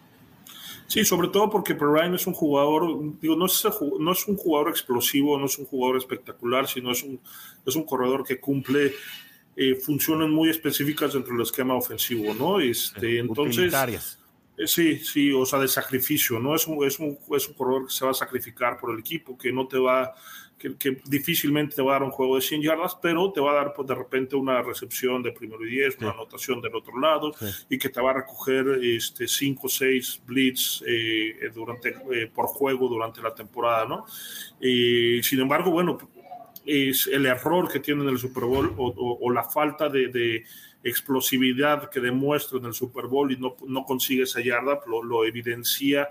Sí, sobre todo porque Perrine es un jugador, digo, no es, no es un jugador explosivo, no es un jugador espectacular, sino es un, es un corredor que cumple eh, funciones muy específicas dentro del esquema ofensivo, ¿no? Este, entonces, sí, sí, o sea, de sacrificio, ¿no? Es un, es, un, es un corredor que se va a sacrificar por el equipo, que no te va que, difícilmente te va a dar un juego de 100 yardas, pero te va a dar pues, de repente una recepción de primero y 10, una anotación del otro lado, y que te va a recoger este, 5 o 6 blitz eh, durante, eh, por juego durante la temporada, ¿no? sin embargo, bueno, es el error que tiene en el Super Bowl o, la falta de, explosividad que demuestra en el Super Bowl y no, no consigue esa yarda, lo, lo evidencia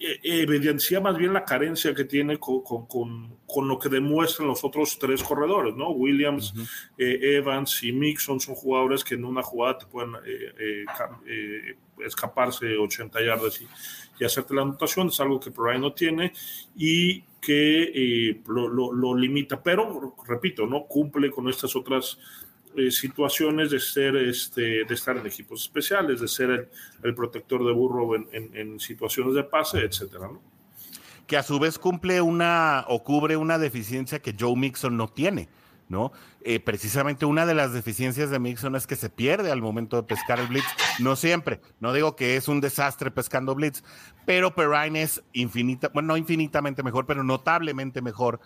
eh, evidencia más bien la carencia que tiene con, con, con, lo que demuestran los otros tres corredores, ¿no? Williams, eh, Evans y Mixon son jugadores que en una jugada te pueden eh, escaparse 80 yardas y, y, hacerte la anotación, es algo que Brian no tiene y que lo, lo, lo, limita, pero repito, no cumple con estas otras eh, situaciones de ser este de estar en equipos especiales, de ser el, protector de burro en, situaciones de pase, etcétera, Que a su vez cumple una o cubre una deficiencia que Joe Mixon no tiene. ¿no? Eh, precisamente una de las deficiencias de Mixon es que se pierde al momento de pescar el blitz. No siempre, no digo que es un desastre pescando blitz, pero Perrine es infinita, bueno, no infinitamente mejor, pero notablemente mejor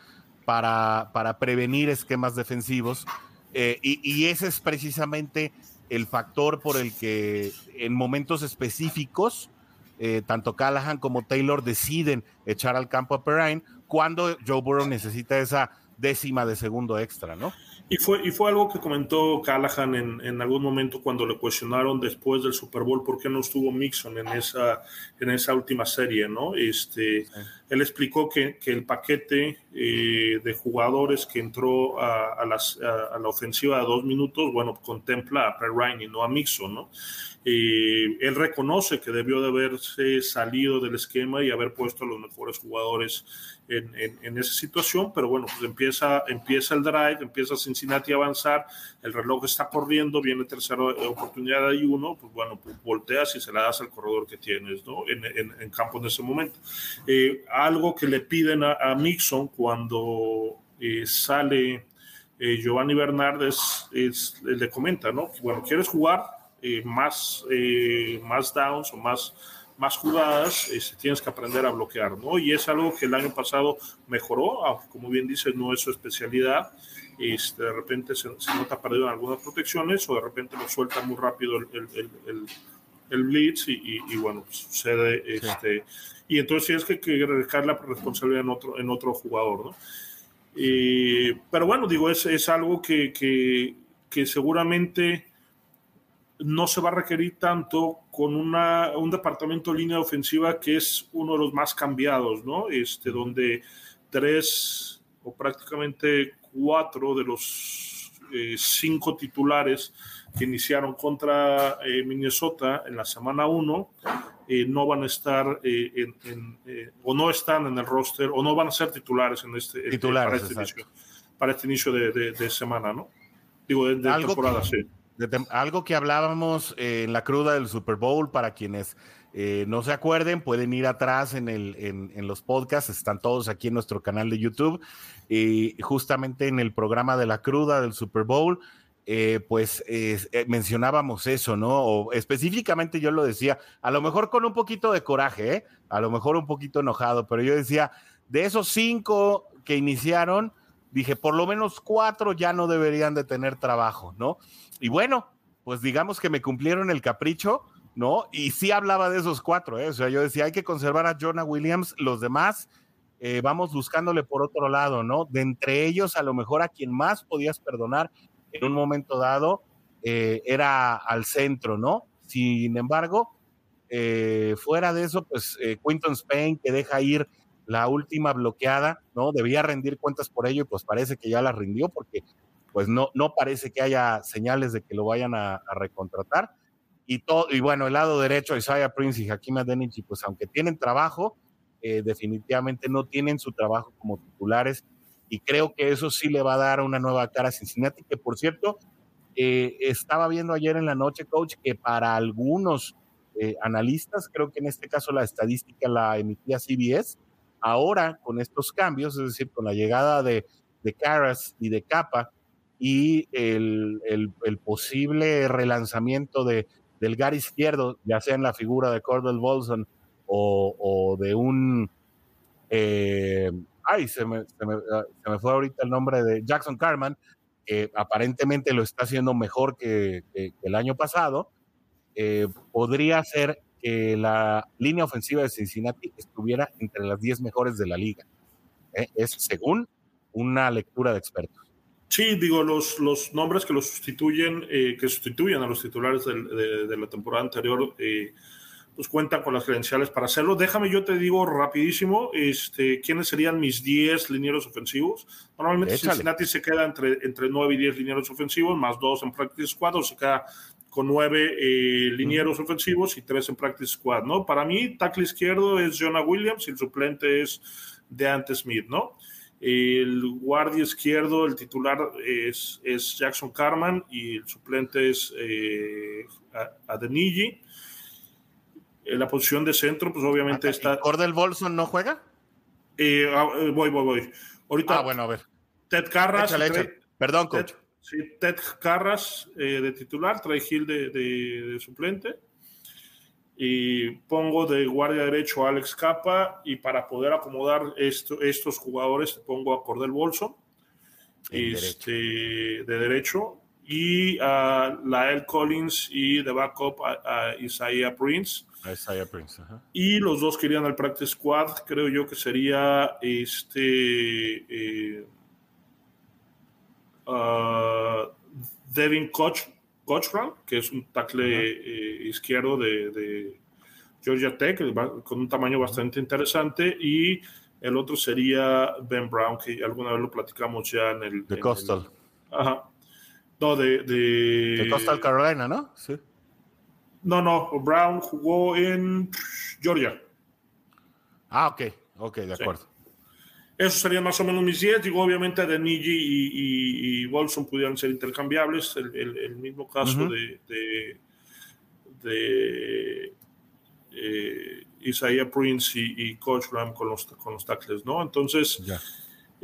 para, para prevenir esquemas defensivos eh, y, ese es precisamente el factor por el que en momentos específicos, eh, tanto Callahan como Taylor deciden echar al campo a Perrine cuando Joe Burrow necesita esa décima de segundo extra, ¿no? Y fue, y fue algo que comentó Callahan en, en, algún momento cuando le cuestionaron después del Super Bowl por qué no estuvo Mixon en esa, en esa última serie, ¿no? Este, Él explicó que, que el paquete eh, de jugadores que entró a, a, las, a, la ofensiva de dos minutos, bueno, contempla a Perrine y no a Mixon, ¿no? él reconoce que debió de haberse salido del esquema y haber puesto a los mejores jugadores en, en, esa situación, pero bueno, pues empieza, empieza el drive, empieza Cincinnati a avanzar, el reloj está corriendo, viene tercera oportunidad y uno, pues bueno, pues volteas y se la das al corredor que tienes, ¿no? En, en campo en ese momento. Eh, algo que le piden a, Mixon cuando eh, sale eh, Giovanni Bernardes, es, le comenta, ¿no? bueno, ¿quieres jugar? Eh, más, eh, más downs o más, más jugadas, este, tienes que aprender a bloquear, ¿no? Y es algo que el año pasado mejoró, como bien dice, no es su especialidad. Este, de repente se, nota perdido en algunas protecciones o de repente lo suelta muy rápido el, el, el blitz y, bueno, sucede este, y entonces tienes que, que recaer la responsabilidad en otro, en otro jugador, ¿no? pero bueno, digo, es, es algo que, que, seguramente no se va a requerir tanto con una, un departamento de línea ofensiva que es uno de los más cambiados, ¿no? Este, donde tres o prácticamente cuatro de los eh, cinco titulares que iniciaron contra eh, Minnesota en la semana 1 eh, no van a estar en, o no están en el roster o no van a ser titulares en este, para, este inicio, para este inicio de, semana, ¿no? Digo, de, temporada, sí. algo que hablábamos en la cruda del Super Bowl para quienes no se acuerden, pueden ir atrás en, el, en, los podcasts, están todos aquí en nuestro canal de YouTube. Y justamente en el programa de la cruda del Super Bowl, eh, pues eh, mencionábamos eso, ¿no? O específicamente yo lo decía, a lo mejor con un poquito de coraje, ¿eh? a lo mejor un poquito enojado, pero yo decía, de esos cinco que iniciaron, dije, por lo menos cuatro ya no deberían de tener trabajo, ¿no? Y bueno, pues digamos que me cumplieron el capricho, ¿no? Y sí hablaba de esos cuatro, ¿eh? O sea, yo decía, hay que conservar a Jonah Williams, los demás, vamos buscándole por otro lado, ¿no? De entre ellos, a lo mejor a quien más podías perdonar en un momento dado eh, era al centro, ¿no? Sin embargo, eh, fuera de eso, pues eh, Quinton Spain que deja ir la última bloqueada, ¿no? Debía rendir cuentas por ello y pues parece que ya la rindió porque pues no, no parece que haya señales de que lo vayan a, recontratar. Y, todo, y bueno, el lado derecho, Isaiah Prince y Hakim Adenichi, pues aunque tienen trabajo, definitivamente no tienen su trabajo como titulares y creo que eso sí le va a dar una nueva cara a Cincinnati, que por cierto, eh, estaba viendo ayer en la noche, coach, que para algunos eh, analistas, creo que en este caso la estadística la emitía CBS, ahora con estos cambios, es decir, con la llegada de, de Caras y de Capa y el, el, posible relanzamiento de, del gar izquierdo, ya sea en la figura de Cordell Bolson o, o de un... Eh, ay, se me, se me, ah, se me fue ahorita el nombre de Jackson Carman, que aparentemente lo está haciendo mejor que, el año pasado, eh, podría ser que la línea ofensiva de Cincinnati estuviera entre las 10 mejores de la liga. ¿eh? Es según una lectura de expertos. Sí, digo, los, los nombres que los sustituyen, eh, que sustituyen a los titulares de, de la temporada anterior, pues cuentan con las credenciales para hacerlo. Déjame, yo te digo rapidísimo, este, quiénes serían mis 10 linieros ofensivos. Normalmente Cincinnati se queda entre, entre 9 y 10 linieros ofensivos, más 2 en practice squad, o se queda con 9 eh, linieros ofensivos y 3 en practice squad, ¿no? Para mí, tackle izquierdo es Jonah Williams y el suplente es Deante Smith, ¿no? El guardia izquierdo, el titular es, es Jackson Carman y el suplente es eh, Adeniji. En la posición de centro, pues obviamente está. ¿Cordel Bolson no juega? Eh, ah, eh, voy, voy, voy. Ahorita. Ah, bueno, a ver. Ted Carras. Perdón, coach. sí, Ted Carras eh, de titular, trae Gil de, suplente. Y pongo de guardia derecho a Alex Capa. Y para poder acomodar esto, estos jugadores, pongo a Cordel Bolson. Este, de derecho y a Lael Collins y de backup a, Isaiah Prince. Isaiah Prince. Y los dos que irían al practice squad, creo yo que sería este eh, uh, Devin Koch, Cochran, que es un tackle eh, izquierdo de, Georgia Tech, con un tamaño bastante interesante, y el otro sería Ben Brown, que alguna vez lo platicamos ya en el... De Coastal. ajá, no, de, de. Coastal Carolina, ¿no? Sí. No, no. Brown jugó en Georgia. Ah, ok. Ok, de acuerdo. Eso serían más o menos mis 10. Digo, obviamente, de y, y, y, Bolson pudieran ser intercambiables. El, mismo caso de, de, de eh, Isaiah Prince y, Coach Ram con los, con los tackles, ¿no? Entonces. Ya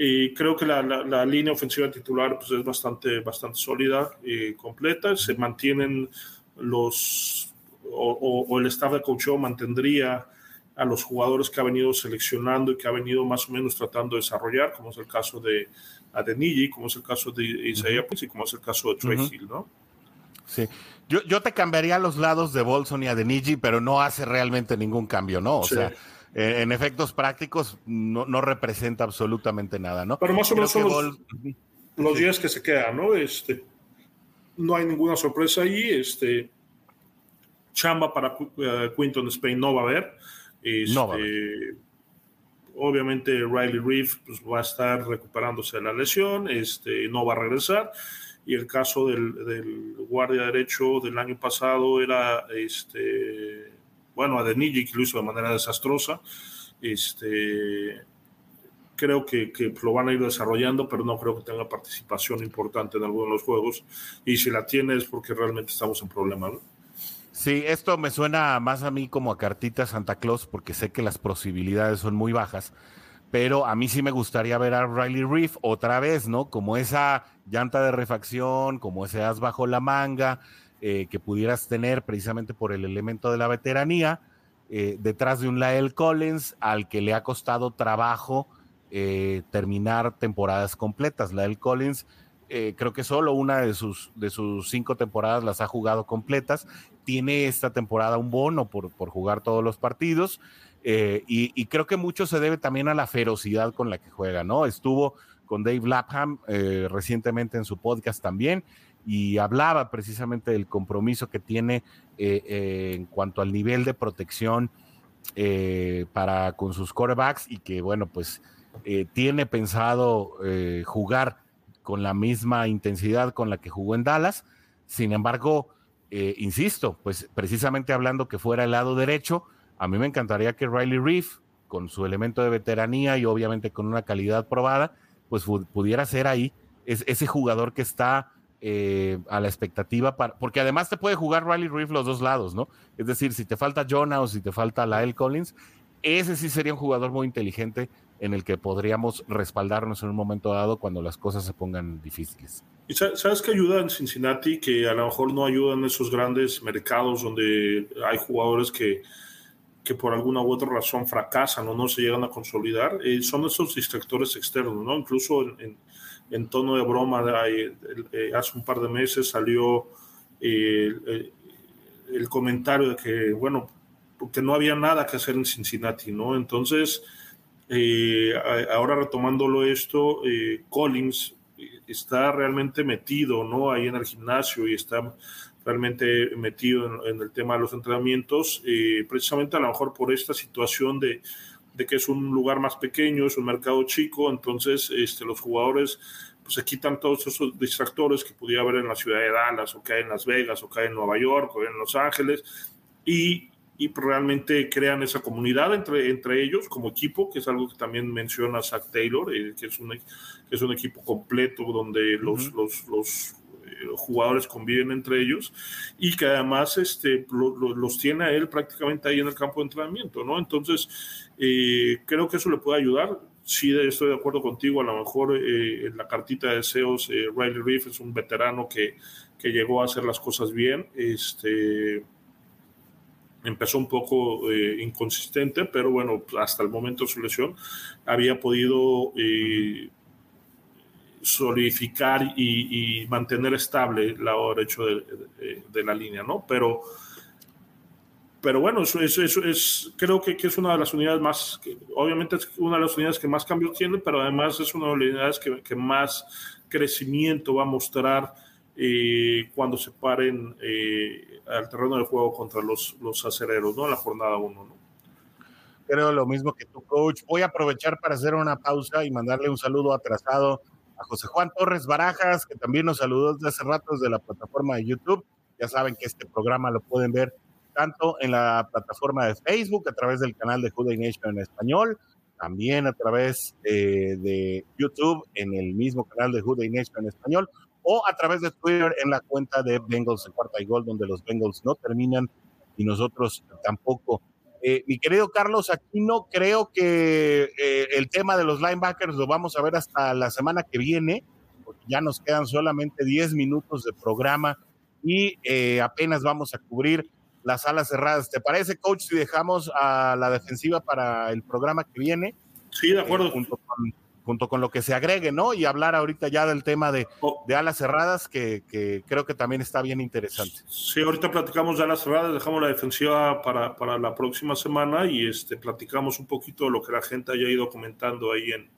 y creo que la, la, línea ofensiva titular pues, es bastante, bastante sólida y completa. Se mantienen los, o, el staff de coaching mantendría a los jugadores que ha venido seleccionando y que ha venido más o menos tratando de desarrollar, como es el caso de Adeniji, como es el caso de Isaiah y como es el caso de Trey Hill, ¿no? Sí. Yo, yo te cambiaría los lados de Bolson y a Denigi, pero no hace realmente ningún cambio, ¿no? O sea, eh, en efectos prácticos no, no, representa absolutamente nada, ¿no? Pero más o menos son los, los días que se quedan, ¿no? Este, no hay ninguna sorpresa ahí. Este, chamba para uh, Quinton Spain no va a haber. Este, no va a haber. Obviamente Riley Reef pues, va a estar recuperándose de la lesión, este, no va a regresar. Y el caso del, del guardia derecho del año pasado era, este, bueno, Adeniji, que lo hizo de manera desastrosa. Este, creo que, que, lo van a ir desarrollando, pero no creo que tenga participación importante en alguno de los juegos. Y si la tiene es porque realmente estamos en problema, ¿no? Sí, esto me suena más a mí como a cartita Santa Claus, porque sé que las posibilidades son muy bajas, pero a mí sí me gustaría ver a Riley Reef otra vez, ¿no? Como esa llanta de refacción, como ese as bajo la manga eh, que pudieras tener precisamente por el elemento de la veteranía, eh, detrás de un Lael Collins al que le ha costado trabajo eh, terminar temporadas completas. Lael Collins creo que solo una de sus, de sus cinco temporadas las ha jugado completas. Tiene esta temporada un bono por, por jugar todos los partidos. Y, creo que mucho se debe también a la ferocidad con la que juega, ¿no? Estuvo con Dave Lapham recientemente en su podcast también y hablaba precisamente del compromiso que tiene en cuanto al nivel de protección para con sus quarterbacks y que, bueno, pues tiene pensado jugar con la misma intensidad con la que jugó en Dallas. Sin embargo, eh, insisto, pues precisamente hablando que fuera el lado derecho, a mí me encantaría que Riley Reef, con su elemento de veteranía y obviamente con una calidad probada, pues pudiera ser ahí es, ese jugador que está eh, a la expectativa, para, porque además te puede jugar Riley Reef los dos lados, ¿no? Es decir, si te falta Jonah o si te falta Lael Collins, ese sí sería un jugador muy inteligente en el que podríamos respaldarnos en un momento dado cuando las cosas se pongan difíciles. ¿Y sabes qué ayuda en Cincinnati? Que a lo mejor no ayudan esos grandes mercados donde hay jugadores que, que por alguna u otra razón fracasan o no se llegan a consolidar. Eh, son esos distractores externos, ¿no? Incluso en, tono de broma, eh, hace un par de meses salió eh, el, comentario de que, bueno, porque no había nada que hacer en Cincinnati, ¿no? Entonces eh, ahora retomándolo esto, Collins está realmente metido ¿no? ahí en el gimnasio y está realmente metido en, el tema de los entrenamientos, precisamente a lo mejor por esta situación de, de, que es un lugar más pequeño, es un mercado chico, entonces este, los jugadores pues, se quitan todos esos distractores que pudiera haber en la ciudad de Dallas, o que hay en Las Vegas, o que hay en Nueva York, o en Los Ángeles, y y realmente crean esa comunidad entre, entre ellos como equipo, que es algo que también menciona Zach Taylor, eh, que, es un, que es un equipo completo donde los, los, los jugadores conviven entre ellos y que además este, los tiene a él prácticamente ahí en el campo de entrenamiento, ¿no? Entonces, eh, creo que eso le puede ayudar. Sí, estoy de acuerdo contigo, a lo mejor en la cartita de deseos, Riley Reef es un veterano que, que llegó a hacer las cosas bien, este empezó un poco eh, inconsistente, pero bueno, hasta el momento de su lesión había podido eh, solidificar y, mantener estable el lado derecho de, la línea, ¿no? Pero, pero bueno, eso, es, creo que, es una de las unidades más, obviamente es una de las unidades que más cambios tiene, pero además es una de las unidades que, más crecimiento va a mostrar eh, cuando se paren eh, al terreno de juego contra los, los acereros, ¿no? La jornada 1, ¿no? Creo lo mismo que tu coach. Voy a aprovechar para hacer una pausa y mandarle un saludo atrasado a José Juan Torres Barajas, que también nos saludó desde hace rato desde la plataforma de YouTube. Ya saben que este programa lo pueden ver tanto en la plataforma de Facebook, a través del canal de Juday Nation en español, también a través eh, de YouTube en el mismo canal de Juday Nation en español, o a través de Twitter en la cuenta de Bengals de cuarta y gol, donde los Bengals no terminan y nosotros tampoco. Eh, mi querido Carlos, aquí no creo que eh, el tema de los linebackers lo vamos a ver hasta la semana que viene, porque ya nos quedan solamente 10 minutos de programa y eh, apenas vamos a cubrir las alas cerradas. ¿Te parece, coach, si dejamos a la defensiva para el programa que viene? Sí, de acuerdo. junto con junto con lo que se agregue, ¿no? Y hablar ahorita ya del tema de, oh. de alas cerradas, que, que, creo que también está bien interesante. Sí, ahorita platicamos de alas cerradas, dejamos la defensiva para, para la próxima semana y este, platicamos un poquito de lo que la gente haya ido comentando ahí en,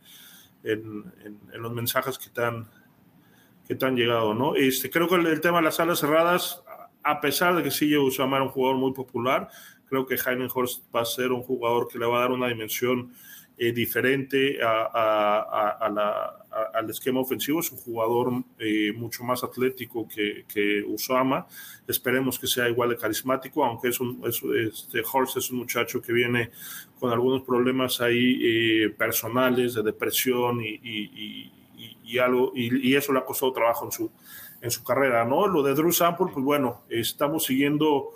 en, en, los mensajes que te, han, que te han llegado, ¿no? Este, creo que el, tema de las alas cerradas, a pesar de que sí, Usama era un jugador muy popular, creo que Jaime Horst va a ser un jugador que le va a dar una dimensión eh, diferente al esquema ofensivo. Es un jugador eh, mucho más atlético que, que, Usama. Esperemos que sea igual de carismático, aunque es un, este Horst es un muchacho que viene con algunos problemas ahí eh, personales de depresión y, y, algo, y, eso le ha costado trabajo en su, en su carrera. ¿no? Lo de Drew Sample, pues bueno, estamos siguiendo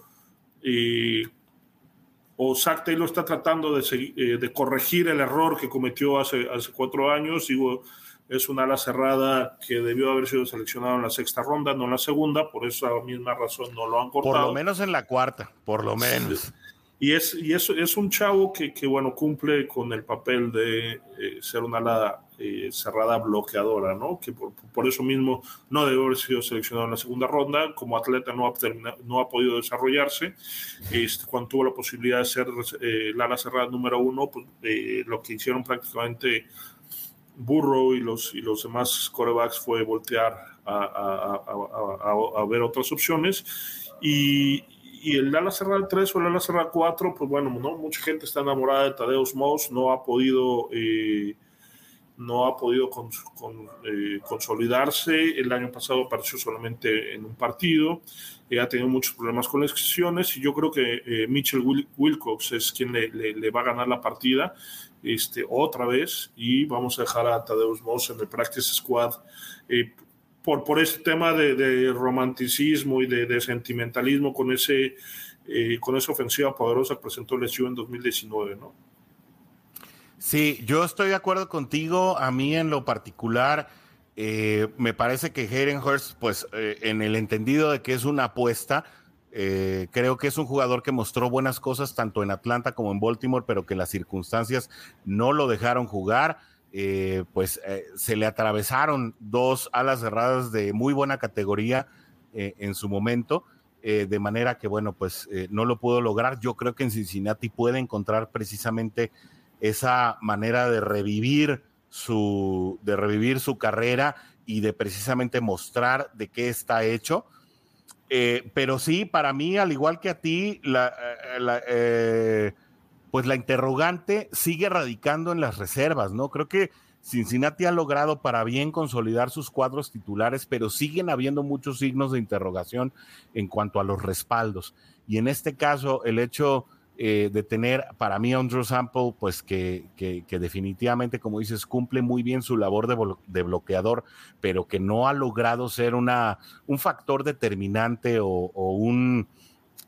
o Zach Taylor está tratando de, eh, de, corregir el error que cometió hace, hace cuatro años. Digo, es una ala cerrada que debió haber sido seleccionado en la sexta ronda, no en la segunda, por esa misma razón no lo han cortado. Por lo menos en la cuarta, por lo menos. Y es, y es, es un chavo que, que, bueno, cumple con el papel de eh, ser una ala eh, cerrada bloqueadora, ¿no? Que por, por, eso mismo no debe haber sido seleccionado en la segunda ronda. Como atleta no ha, no ha podido desarrollarse. Este, cuando tuvo la posibilidad de ser eh, la ala cerrada número uno, pues, lo que hicieron prácticamente Burrow y los, y los demás corebacks fue voltear a, a, a, a ver otras opciones. Y, y el ala cerrada 3 o el ala cerrada 4, pues bueno, ¿no? mucha gente está enamorada de Tadeusz Moss, no ha podido, eh, no ha podido eh, consolidarse. El año pasado apareció solamente en un partido, eh, ha tenido muchos problemas con las excepciones y yo creo que Mitchell Wilcox es quien le, le, va a ganar la partida este, otra vez y vamos a dejar a Tadeusz Moss en el Practice Squad por, por ese tema de, romanticismo y de, sentimentalismo con, ese, eh, con esa ofensiva poderosa que presentó LSU en 2019, ¿no? Sí, yo estoy de acuerdo contigo. A mí en lo particular, eh, me parece que Hayden Hurst, pues eh, en el entendido de que es una apuesta, creo que es un jugador que mostró buenas cosas tanto en Atlanta como en Baltimore, pero que las circunstancias no lo dejaron jugar. Eh, pues eh, se le atravesaron dos alas cerradas de muy buena categoría eh, en su momento, de manera que, bueno, pues no lo pudo lograr. Yo creo que en Cincinnati puede encontrar precisamente esa manera de revivir su, de revivir su carrera y de precisamente mostrar de qué está hecho. pero sí, para mí, al igual que a ti, la, la pues la interrogante sigue radicando en las reservas, ¿no? Creo que Cincinnati ha logrado para bien consolidar sus cuadros titulares, pero siguen habiendo muchos signos de interrogación en cuanto a los respaldos. Y en este caso, el hecho eh, de tener para mí Andrew Sample, pues que, que, definitivamente, como dices, cumple muy bien su labor de, bloqueador, pero que no ha logrado ser una, un factor determinante o, un...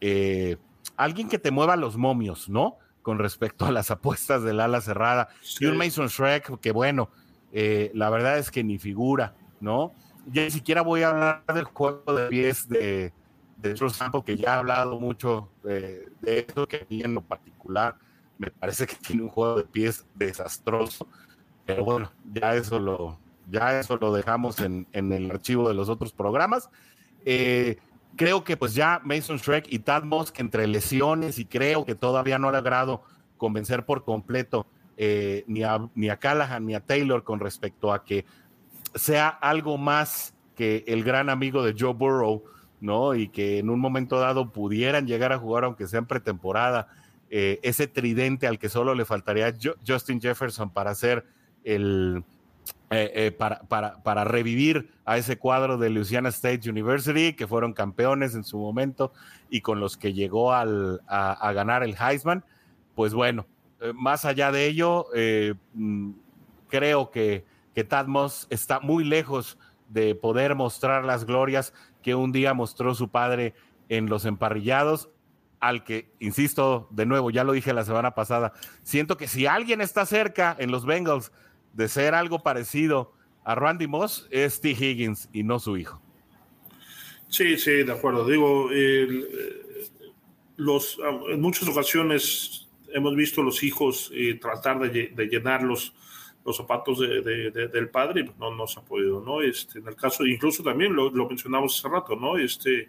Eh, alguien que te mueva los momios, ¿no? Con respecto a las apuestas del ala cerrada. Y un Mason Shrek, que bueno, eh, la verdad es que ni figura, ¿no? Ya ni siquiera voy a hablar del juego de pies de, de Sample, que ya he hablado mucho de, de eso, que en lo particular me parece que tiene un juego de pies desastroso, pero bueno, ya eso lo, ya eso lo dejamos en, en el archivo de los otros programas. Eh, creo que pues ya Mason Shrek y Tad Mosk entre lesiones y creo que todavía no ha logrado convencer por completo eh, ni, a, ni a Callahan ni a Taylor con respecto a que sea algo más que el gran amigo de Joe Burrow, ¿no? Y que en un momento dado pudieran llegar a jugar, aunque sea en pretemporada, eh, ese tridente al que solo le faltaría Justin Jefferson para ser el, eh, eh, para, revivir a ese cuadro de Louisiana State University, que fueron campeones en su momento y con los que llegó a, ganar el Heisman. Pues bueno, eh, más allá de ello, mm, creo que, que Tad Moss está muy lejos de poder mostrar las glorias que un día mostró su padre en los emparrillados, al que, insisto, de nuevo, ya lo dije la semana pasada, siento que si alguien está cerca en los Bengals de ser algo parecido a Randy Moss es T. Higgins y no su hijo. Sí, sí, de acuerdo. Digo, los, en muchas ocasiones hemos visto los hijos eh, tratar de, llenarlos los zapatos de, del padre, pues, no, no se ha podido, ¿no? Este, en el caso, incluso también lo, lo mencionamos hace rato, ¿no? Este,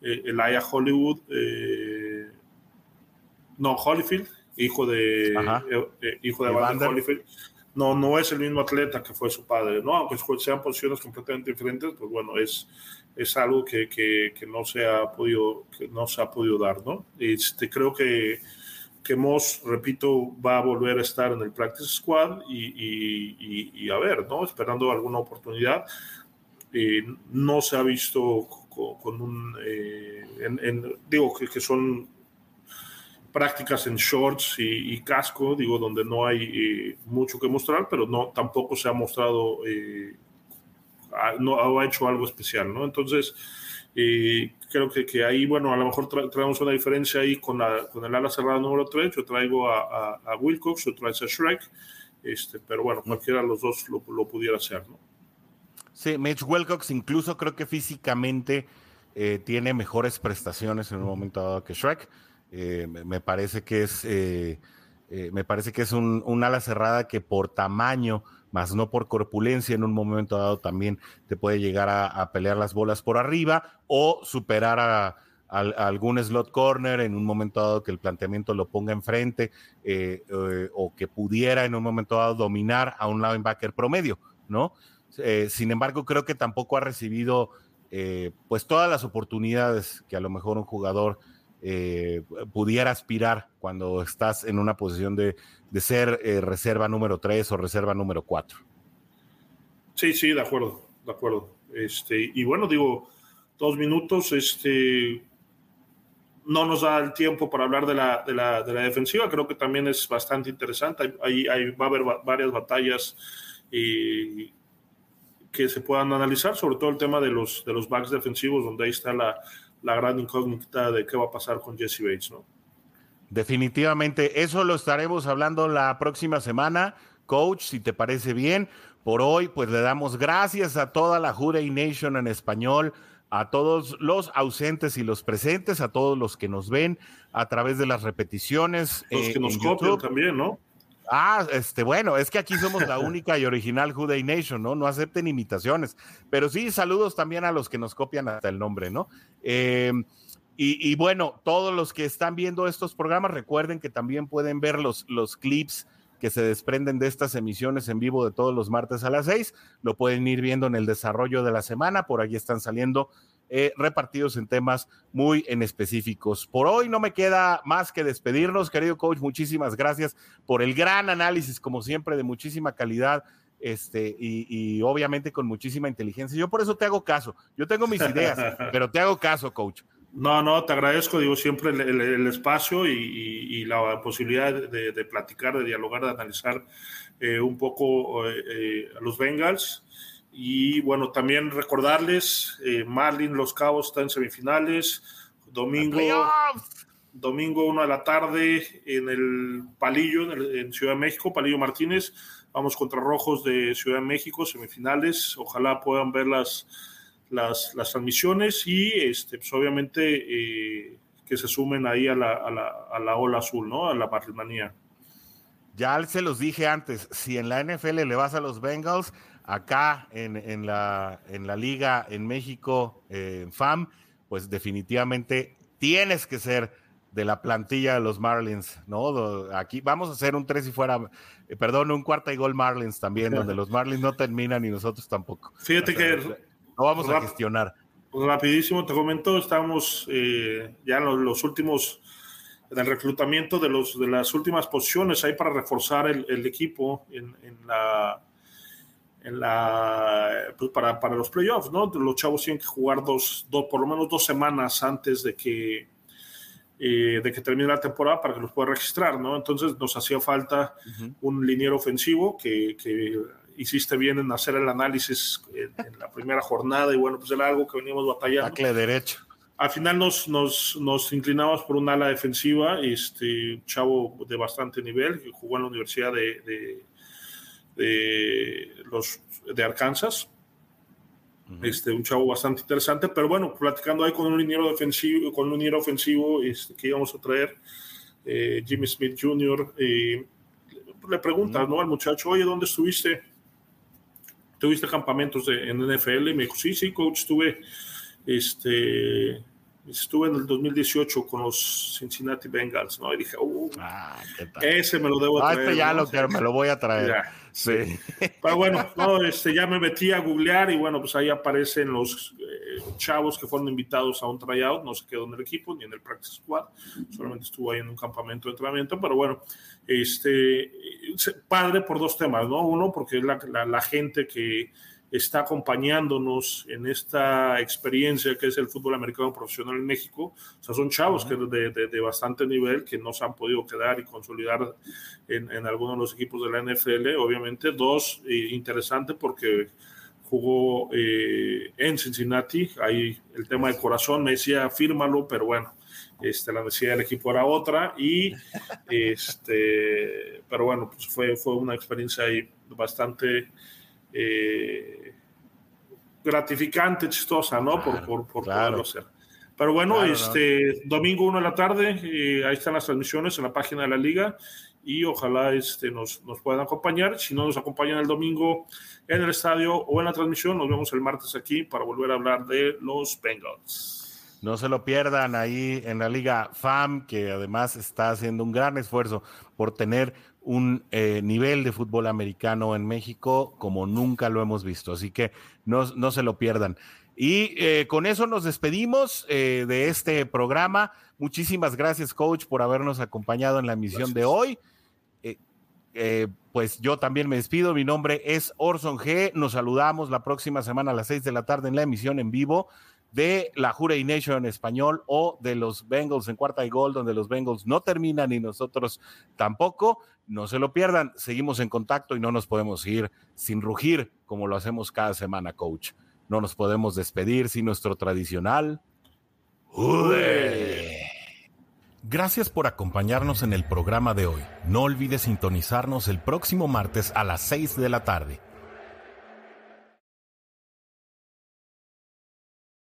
eh, el Aya Hollywood, eh, no, Holyfield, hijo de, eh, eh, hijo de Holyfield, no, no es el mismo atleta que fue su padre, ¿no? Aunque sean posiciones completamente diferentes, pues bueno, es, es algo que, que, no se ha podido, que no se ha podido dar, ¿no? Este, creo que, que Moss, repito, va a volver a estar en el practice squad y, y, y, a ver, ¿no? Esperando alguna oportunidad. Eh, no se ha visto con, un, eh, digo que, que, son prácticas en shorts y, casco, digo, donde no hay eh, mucho que mostrar, pero no, tampoco se ha mostrado, no ha hecho algo especial, ¿no? Entonces, y creo que, que, ahí, bueno, a lo mejor traemos una diferencia ahí con, la, con el ala cerrada número 3. Yo traigo a, a, Wilcox, yo traigo a Shrek, este, pero bueno, cualquiera de los dos lo, lo, pudiera hacer, ¿no? Sí, Mitch Wilcox incluso creo que físicamente eh, tiene mejores prestaciones en un momento dado que Shrek. Eh, me parece que es, eh, eh, me parece que es un, ala cerrada que por tamaño más no por corpulencia, en un momento dado también te puede llegar a, pelear las bolas por arriba o superar a, algún slot corner en un momento dado que el planteamiento lo ponga enfrente o que pudiera en un momento dado dominar a un linebacker promedio, ¿no? Sin embargo, creo que tampoco ha recibido pues todas las oportunidades que a lo mejor un jugador eh, pudiera aspirar cuando estás en una posición de, de ser eh, reserva número 3 o reserva número 4. Sí, sí, de acuerdo, de acuerdo. Este, y bueno, digo, dos minutos, este, no nos da el tiempo para hablar de la, de la, de la defensiva, creo que también es bastante interesante, hay, hay, va a haber varias batallas y que se puedan analizar, sobre todo el tema de los, de los backs defensivos, donde ahí está la, la gran incógnita de qué va a pasar con Jesse Bates, ¿no? Definitivamente, eso lo estaremos hablando la próxima semana. Coach, si te parece bien, por hoy pues le damos gracias a toda la Juday Nation en español, a todos los ausentes y los presentes, a todos los que nos ven a través de las repeticiones. Los que eh, nos copian también, ¿no? Ah, este, bueno, es que aquí somos la única y original Juday Nation, ¿no? No acepten imitaciones. Pero sí, saludos también a los que nos copian hasta el nombre, ¿no? Eh, y, bueno, todos los que están viendo estos programas, recuerden que también pueden ver los, los clips que se desprenden de estas emisiones en vivo de todos los martes a las seis. Lo pueden ir viendo en el desarrollo de la semana. Por aquí están saliendo eh, repartidos en temas muy en específicos. Por hoy no me queda más que despedirnos, querido coach. Muchísimas gracias por el gran análisis, como siempre, de muchísima calidad. Este, y, y obviamente con muchísima inteligencia. Yo por eso te hago caso. Yo tengo mis ideas, pero te hago caso, coach. No, no, te agradezco, digo, siempre el, el, espacio y, y, y, la posibilidad de, de, platicar, de dialogar, de analizar eh, un poco eh, eh, a los Bengals. Y bueno, también recordarles, eh, Marlin Los Cabos está en semifinales, domingo, domingo 1 de la tarde en el Palillo, en, el, en, Ciudad de México, Palillo Martínez, vamos contra Rojos de Ciudad de México, semifinales, ojalá puedan ver las, las, las transmisiones y este, pues obviamente eh, que se sumen ahí a la, a, la, a la ola azul, ¿no? A la Marlinmanía. Ya se los dije antes, si en la NFL le vas a los Bengals, acá en, en, la, en la liga en México, eh, en FAM, pues definitivamente tienes que ser de la plantilla de los Marlins, ¿no? Aquí vamos a hacer un tres y fuera, eh, perdón, un cuarta y gol Marlins también, donde los Marlins no terminan y nosotros tampoco. Fíjate o sea, que no vamos a gestionar. Rapidísimo, te comento, estamos eh, ya en los, los, últimos, en el reclutamiento de, los, de las últimas posiciones ahí para reforzar el, el equipo en, en la en la, pues para, para, los playoffs, ¿no? Los chavos tienen que jugar dos, dos, por lo menos dos semanas antes de que, eh, de que termine la temporada para que los pueda registrar, ¿no? Entonces nos hacía falta uh -huh. un liniero ofensivo que, que, hiciste bien en hacer el análisis en, en, la primera jornada y bueno, pues era algo que veníamos batallando. Tacle derecho. Al final nos, nos, nos inclinamos por un ala defensiva, este chavo de bastante nivel, que jugó en la Universidad de, de de los de Arkansas. Uh -huh. Este, un chavo bastante interesante, pero bueno, platicando ahí con un liniero defensivo, con un liniero ofensivo este, que íbamos a traer, eh, Jimmy Smith Jr., eh, le preguntas, ¿no? Al muchacho, oye, ¿dónde estuviste? ¿Tuviste campamentos de, en NFL? Y me dijo, sí, sí, coach, estuve, este, estuve en el 2018 con los Cincinnati Bengals, ¿no? Y dije, uh, ah, ese me lo debo traer. Ah, este ya lo quiero, me lo voy a traer. Sí. Pero bueno, no, este, ya me metí a googlear y bueno, pues ahí aparecen los eh, chavos que fueron invitados a un tryout, no se quedó en el equipo ni en el practice squad, solamente estuvo ahí en un campamento de entrenamiento, pero bueno, este, padre por dos temas, ¿no? Uno, porque es la, la gente que está acompañándonos en esta experiencia que es el fútbol americano profesional en México. O sea, son chavos que de, de, bastante nivel que no se han podido quedar y consolidar en, en algunos de los equipos de la NFL. Obviamente, dos, eh, interesante porque jugó eh, en Cincinnati. Ahí el tema de corazón me decía, fírmalo, pero bueno, este, la necesidad del equipo era otra. Y, este, pero bueno, pues fue, fue una experiencia ahí bastante eh, gratificante, chistosa, ¿no? por, por, por poderlo hacer. Pero bueno, este domingo 1 de la tarde, eh, ahí están las transmisiones en la página de la liga y ojalá este, nos, nos puedan acompañar. Si no nos acompañan el domingo en el estadio o en la transmisión, nos vemos el martes aquí para volver a hablar de los Bengals. No se lo pierdan ahí en la Liga FAM, que además está haciendo un gran esfuerzo por tener un eh, nivel de fútbol americano en México como nunca lo hemos visto. Así que no, no se lo pierdan. Y eh, con eso nos despedimos eh, de este programa. Muchísimas gracias, coach, por habernos acompañado en la emisión de hoy. pues yo también me despido. Mi nombre es Orson G. Nos saludamos la próxima semana a las seis de la tarde en la emisión en vivo de la Jurey Nation en español o de los Bengals en cuarta y gol, donde los Bengals no terminan y nosotros tampoco. No se lo pierdan, seguimos en contacto y no nos podemos ir sin rugir como lo hacemos cada semana, coach. No nos podemos despedir sin nuestro tradicional. Gracias por acompañarnos en el programa de hoy. No olvides sintonizarnos el próximo martes a las 6 de la tarde